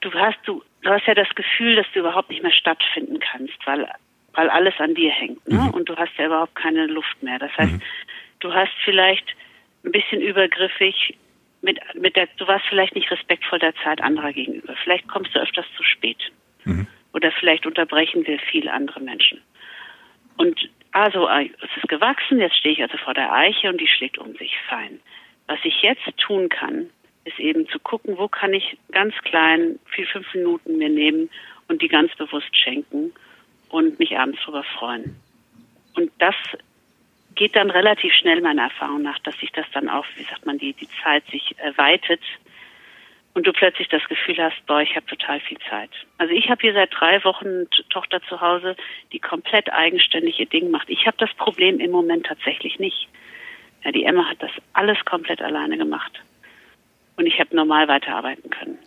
du hast, du, du hast ja das Gefühl, dass du überhaupt nicht mehr stattfinden kannst, weil, weil alles an dir hängt, ne? Mhm. Und du hast ja überhaupt keine Luft mehr. Das heißt, mhm. du hast vielleicht ein bisschen übergriffig mit, mit der, du warst vielleicht nicht respektvoll der Zeit anderer gegenüber. Vielleicht kommst du öfters zu spät. Mhm. Oder vielleicht unterbrechen wir viele andere Menschen. Und also äh, es ist gewachsen, jetzt stehe ich also vor der Eiche und die schlägt um sich fein. Was ich jetzt tun kann, ist eben zu gucken, wo kann ich ganz klein, vier, fünf Minuten mir nehmen und die ganz bewusst schenken und mich abends darüber freuen. Und das geht dann relativ schnell meiner Erfahrung nach, dass sich das dann auch, wie sagt man, die, die Zeit sich erweitert und du plötzlich das Gefühl hast, boah, ich habe total viel Zeit. Also ich habe hier seit drei Wochen eine Tochter zu Hause, die komplett eigenständig ihr Ding macht. Ich habe das Problem im Moment tatsächlich nicht. Ja, die Emma hat das alles komplett alleine gemacht. Und ich habe normal weiterarbeiten können.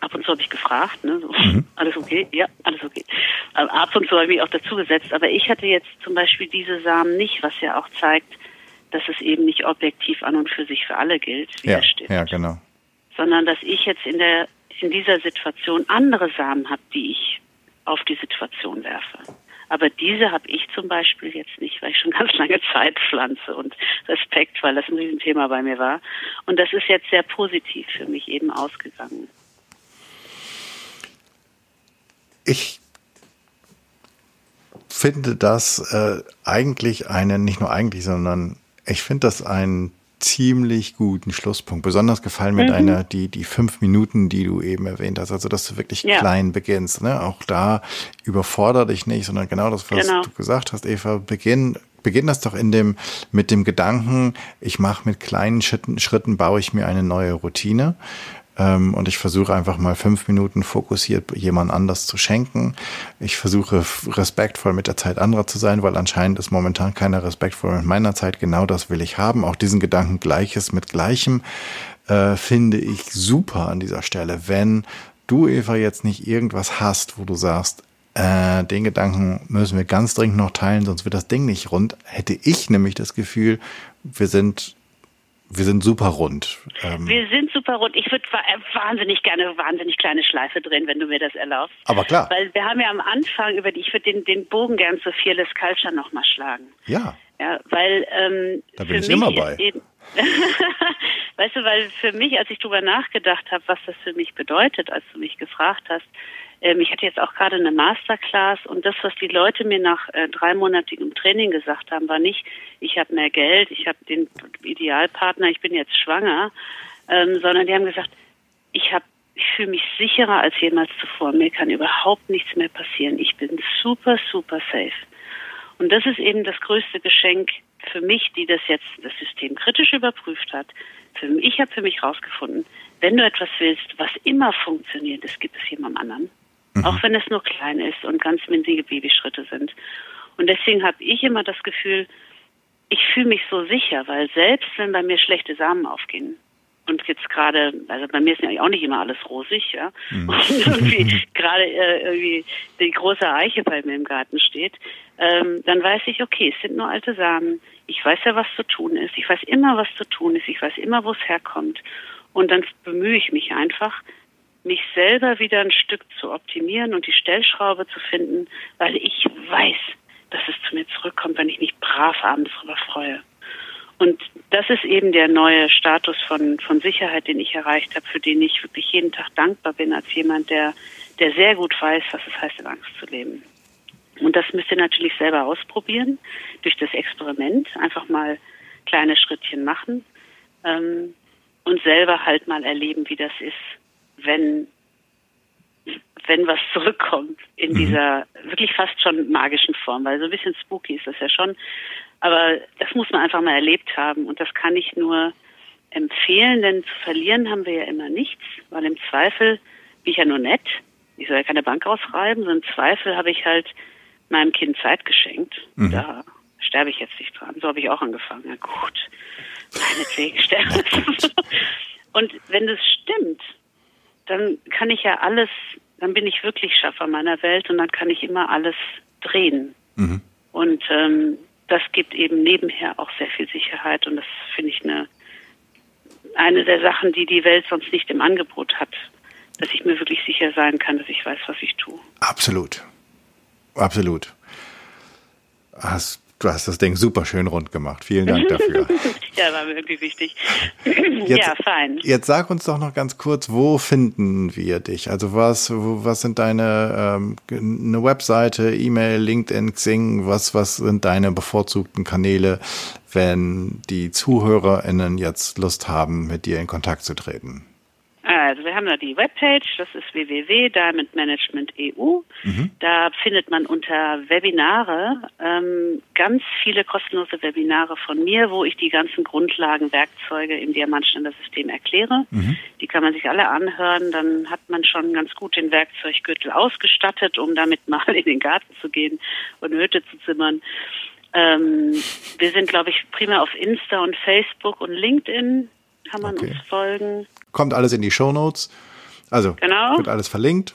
Ab und zu habe ich gefragt, ne, so, mhm. alles okay? Ja, alles okay. Aber ab und zu habe ich mich auch dazu gesetzt. Aber ich hatte jetzt zum Beispiel diese Samen nicht, was ja auch zeigt, dass es eben nicht objektiv an und für sich für alle gilt, wie ja, steht. Ja, genau sondern dass ich jetzt in der in dieser Situation andere Samen habe, die ich auf die Situation werfe. Aber diese habe ich zum Beispiel jetzt nicht, weil ich schon ganz lange Zeit pflanze und Respekt, weil das ein Riesenthema bei mir war. Und das ist jetzt sehr positiv für mich eben ausgegangen. Ich finde das äh, eigentlich einen, nicht nur eigentlich, sondern ich finde das einen ziemlich guten Schlusspunkt. Besonders gefallen mir mhm. deine, die, die fünf Minuten, die du eben erwähnt hast. Also, dass du wirklich ja. klein beginnst. Ne? Auch da überfordere dich nicht, sondern genau das, was genau. du gesagt hast, Eva, beginn beginn das doch in dem, mit dem Gedanken, ich mache mit kleinen Schritten, Schritten baue ich mir eine neue Routine. Ähm, und ich versuche einfach mal fünf Minuten fokussiert jemand anders zu schenken. Ich versuche respektvoll mit der Zeit anderer zu sein, weil anscheinend ist momentan keiner respektvoll mit meiner Zeit. Genau das will ich haben. Auch diesen Gedanken Gleiches mit Gleichem äh, finde ich super an dieser Stelle. Wenn du, Eva, jetzt nicht irgendwas hast, wo du sagst, äh, den Gedanken müssen wir ganz dringend noch teilen, sonst wird das Ding nicht rund, hätte ich nämlich das Gefühl, wir sind wir sind super rund. Ähm wir sind super rund. Ich würde wahnsinnig gerne wahnsinnig kleine Schleife drehen, wenn du mir das erlaubst. Aber klar. Weil wir haben ja am Anfang über die, ich würde den, den Bogen gern zu Fearless Culture nochmal schlagen. Ja. Ja, weil ähm, da bin ich immer bei. Eben, weißt du, weil für mich, als ich drüber nachgedacht habe, was das für mich bedeutet, als du mich gefragt hast, ähm, ich hatte jetzt auch gerade eine Masterclass und das, was die Leute mir nach äh, dreimonatigem Training gesagt haben, war nicht, ich habe mehr Geld, ich habe den Idealpartner, ich bin jetzt schwanger, ähm, sondern die haben gesagt, ich habe ich fühle mich sicherer als jemals zuvor. Mir kann überhaupt nichts mehr passieren. Ich bin super, super safe. Und das ist eben das größte Geschenk für mich, die das jetzt das System kritisch überprüft hat. Für, ich habe für mich herausgefunden, wenn du etwas willst, was immer funktioniert, das gibt es jemandem anderen. Mhm. Auch wenn es nur klein ist und ganz winzige Babyschritte sind. Und deswegen habe ich immer das Gefühl, ich fühle mich so sicher, weil selbst wenn bei mir schlechte Samen aufgehen, und jetzt gerade, also bei mir ist ja auch nicht immer alles rosig, ja. Mhm. Und irgendwie gerade äh, irgendwie die große Eiche bei mir im Garten steht, ähm, dann weiß ich, okay, es sind nur alte Samen. Ich weiß ja, was zu tun ist. Ich weiß immer, was zu tun ist. Ich weiß immer, wo es herkommt. Und dann bemühe ich mich einfach, mich selber wieder ein Stück zu optimieren und die Stellschraube zu finden, weil ich weiß, dass es zu mir zurückkommt, wenn ich mich brav abends darüber freue. Und das ist eben der neue Status von, von Sicherheit, den ich erreicht habe, für den ich wirklich jeden Tag dankbar bin als jemand, der, der sehr gut weiß, was es heißt, in Angst zu leben. Und das müsst ihr natürlich selber ausprobieren, durch das Experiment, einfach mal kleine Schrittchen machen ähm, und selber halt mal erleben, wie das ist, wenn wenn was zurückkommt in mhm. dieser wirklich fast schon magischen Form, weil so ein bisschen spooky ist das ja schon. Aber das muss man einfach mal erlebt haben und das kann ich nur empfehlen, denn zu verlieren haben wir ja immer nichts, weil im Zweifel bin ich ja nur nett. Ich soll ja keine Bank ausreiben, sondern im Zweifel habe ich halt meinem Kind Zeit geschenkt. Mhm. Da sterbe ich jetzt nicht dran. So habe ich auch angefangen. Na gut, meinetwegen sterben. und wenn das stimmt, dann kann ich ja alles, dann bin ich wirklich Schaffer meiner Welt und dann kann ich immer alles drehen. Mhm. Und ähm, das gibt eben nebenher auch sehr viel Sicherheit und das finde ich eine, eine der Sachen, die die Welt sonst nicht im Angebot hat, dass ich mir wirklich sicher sein kann, dass ich weiß, was ich tue. Absolut. Absolut. Hast Du hast das Ding super schön rund gemacht. Vielen Dank dafür. ja, war mir irgendwie wichtig. Jetzt, ja, fein. Jetzt sag uns doch noch ganz kurz, wo finden wir dich? Also was, was sind deine ähm, eine Webseite, E-Mail, LinkedIn, Xing? Was, was sind deine bevorzugten Kanäle, wenn die ZuhörerInnen jetzt Lust haben, mit dir in Kontakt zu treten? Also wir haben da die Webpage, das ist www.diamondmanagement.eu. Mhm. Da findet man unter Webinare ähm, ganz viele kostenlose Webinare von mir, wo ich die ganzen Grundlagen, Werkzeuge im Diamantständersystem erkläre. Mhm. Die kann man sich alle anhören, dann hat man schon ganz gut den Werkzeuggürtel ausgestattet, um damit mal in den Garten zu gehen und eine Hütte zu zimmern. Ähm, wir sind, glaube ich, prima auf Insta und Facebook und LinkedIn kann man okay. uns folgen. Kommt alles in die Show Notes. Also genau. wird alles verlinkt.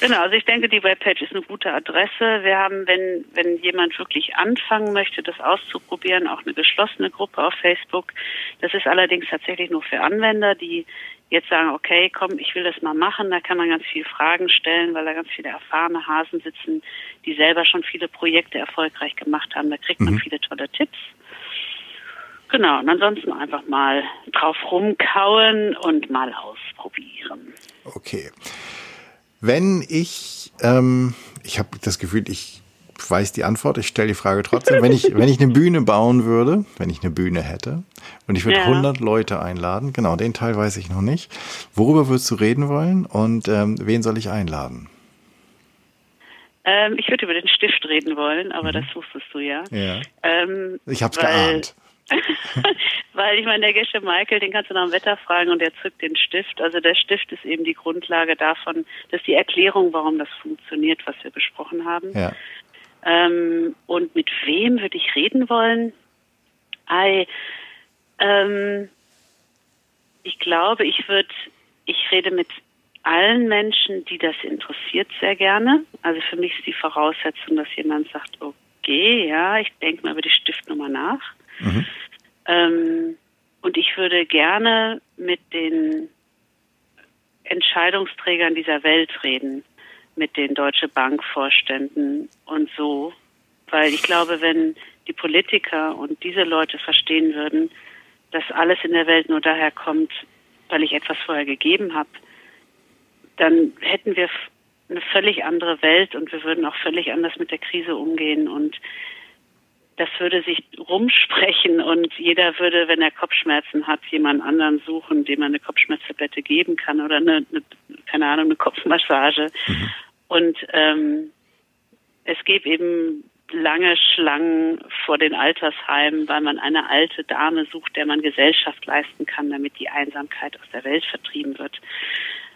Genau, also ich denke, die Webpage ist eine gute Adresse. Wir haben, wenn, wenn jemand wirklich anfangen möchte, das auszuprobieren, auch eine geschlossene Gruppe auf Facebook. Das ist allerdings tatsächlich nur für Anwender, die jetzt sagen, okay, komm, ich will das mal machen. Da kann man ganz viele Fragen stellen, weil da ganz viele erfahrene Hasen sitzen, die selber schon viele Projekte erfolgreich gemacht haben. Da kriegt man mhm. viele tolle Tipps. Genau, und ansonsten einfach mal drauf rumkauen und mal ausprobieren. Okay. Wenn ich, ähm, ich habe das Gefühl, ich weiß die Antwort, ich stelle die Frage trotzdem. Wenn ich, wenn ich eine Bühne bauen würde, wenn ich eine Bühne hätte und ich würde ja. 100 Leute einladen, genau, den Teil weiß ich noch nicht. Worüber würdest du reden wollen und ähm, wen soll ich einladen? Ähm, ich würde über den Stift reden wollen, aber mhm. das wusstest du ja. ja. Ähm, ich habe es geahnt. Weil ich meine, der Gesche Michael, den kannst du nach dem Wetter fragen und er zückt den Stift. Also der Stift ist eben die Grundlage davon, dass die Erklärung, warum das funktioniert, was wir besprochen haben. Ja. Ähm, und mit wem würde ich reden wollen? I, ähm, ich glaube, ich würde, ich rede mit allen Menschen, die das interessiert, sehr gerne. Also für mich ist die Voraussetzung, dass jemand sagt, okay, ja, ich denke mal über die Stiftnummer nach. Mhm. Ähm, und ich würde gerne mit den Entscheidungsträgern dieser Welt reden, mit den Deutsche Bank Vorständen und so, weil ich glaube, wenn die Politiker und diese Leute verstehen würden, dass alles in der Welt nur daher kommt, weil ich etwas vorher gegeben habe, dann hätten wir eine völlig andere Welt und wir würden auch völlig anders mit der Krise umgehen und das würde sich rumsprechen und jeder würde, wenn er Kopfschmerzen hat, jemand anderen suchen, dem man eine Kopfschmerztablette geben kann oder eine, eine keine Ahnung, eine Kopfmassage. Mhm. Und ähm, es gäbe eben lange Schlangen vor den Altersheimen, weil man eine alte Dame sucht, der man Gesellschaft leisten kann, damit die Einsamkeit aus der Welt vertrieben wird.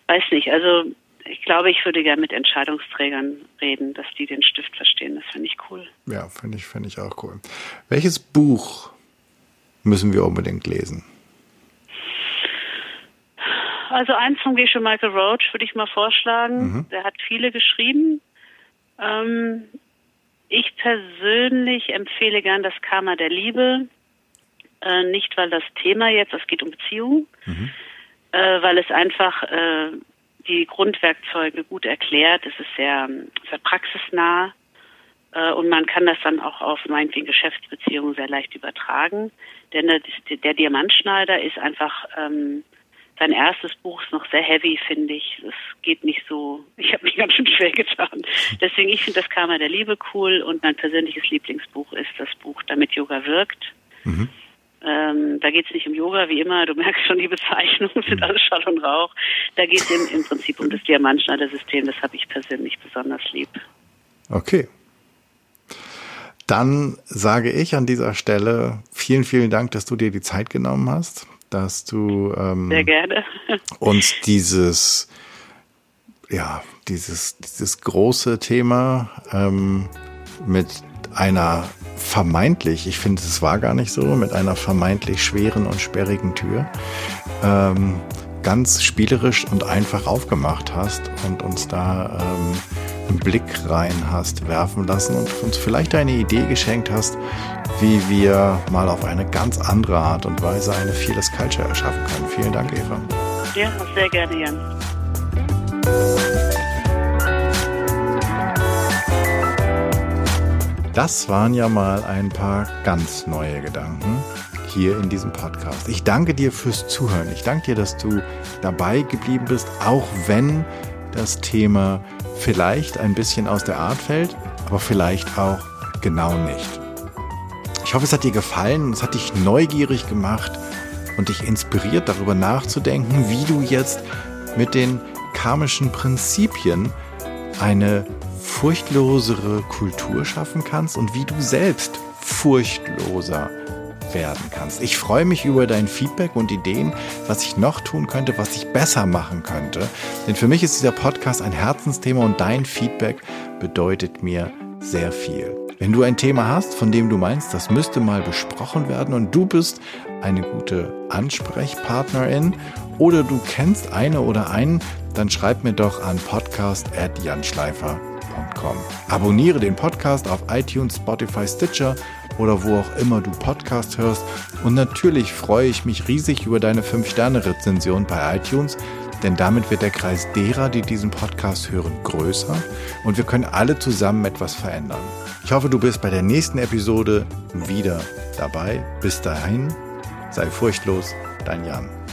Weiß nicht, also ich glaube, ich würde gerne mit Entscheidungsträgern reden, dass die den Stift verstehen. Das finde ich cool. Ja, finde ich, finde ich auch cool. Welches Buch müssen wir unbedingt lesen? Also eins von Gesche Michael Roach würde ich mal vorschlagen. Mhm. Der hat viele geschrieben. Ähm, ich persönlich empfehle gern das Karma der Liebe. Äh, nicht, weil das Thema jetzt, es geht um Beziehungen, mhm. äh, weil es einfach äh, die Grundwerkzeuge gut erklärt. Es ist sehr, sehr praxisnah äh, und man kann das dann auch auf meinetwegen Geschäftsbeziehungen sehr leicht übertragen. Denn der, der Diamantschneider ist einfach ähm, sein erstes Buch ist noch sehr heavy, finde ich. Es geht nicht so, ich habe mich ganz schön schwer getan. Deswegen, ich finde das Karma der Liebe cool und mein persönliches Lieblingsbuch ist das Buch Damit Yoga wirkt. Mhm. Ähm, da geht es nicht um Yoga, wie immer, du merkst schon, die Bezeichnungen sind alles Schall und Rauch. Da geht es im, im Prinzip um das Diamantschneidersystem, das habe ich persönlich besonders lieb. Okay. Dann sage ich an dieser Stelle vielen, vielen Dank, dass du dir die Zeit genommen hast, dass du ähm, Sehr gerne. uns dieses ja, dieses, dieses große Thema ähm, mit einer vermeintlich, ich finde es war gar nicht so, mit einer vermeintlich schweren und sperrigen Tür ähm, ganz spielerisch und einfach aufgemacht hast und uns da ähm, einen Blick rein hast werfen lassen und uns vielleicht eine Idee geschenkt hast, wie wir mal auf eine ganz andere Art und Weise eine Fearless Culture erschaffen können. Vielen Dank, Eva. Ja, sehr gerne, Jan. Das waren ja mal ein paar ganz neue Gedanken hier in diesem Podcast. Ich danke dir fürs Zuhören. Ich danke dir, dass du dabei geblieben bist, auch wenn das Thema vielleicht ein bisschen aus der Art fällt, aber vielleicht auch genau nicht. Ich hoffe, es hat dir gefallen es hat dich neugierig gemacht und dich inspiriert, darüber nachzudenken, wie du jetzt mit den karmischen Prinzipien eine furchtlosere Kultur schaffen kannst und wie du selbst furchtloser werden kannst. Ich freue mich über dein Feedback und Ideen, was ich noch tun könnte, was ich besser machen könnte. Denn für mich ist dieser Podcast ein Herzensthema und dein Feedback bedeutet mir sehr viel. Wenn du ein Thema hast, von dem du meinst, das müsste mal besprochen werden und du bist eine gute Ansprechpartnerin oder du kennst eine oder einen, dann schreib mir doch an podcast.janschleifer.com. Abonniere den Podcast auf iTunes, Spotify, Stitcher oder wo auch immer du Podcast hörst. Und natürlich freue ich mich riesig über deine 5-Sterne-Rezension bei iTunes, denn damit wird der Kreis derer, die diesen Podcast hören, größer und wir können alle zusammen etwas verändern. Ich hoffe, du bist bei der nächsten Episode wieder dabei. Bis dahin, sei furchtlos, dein Jan.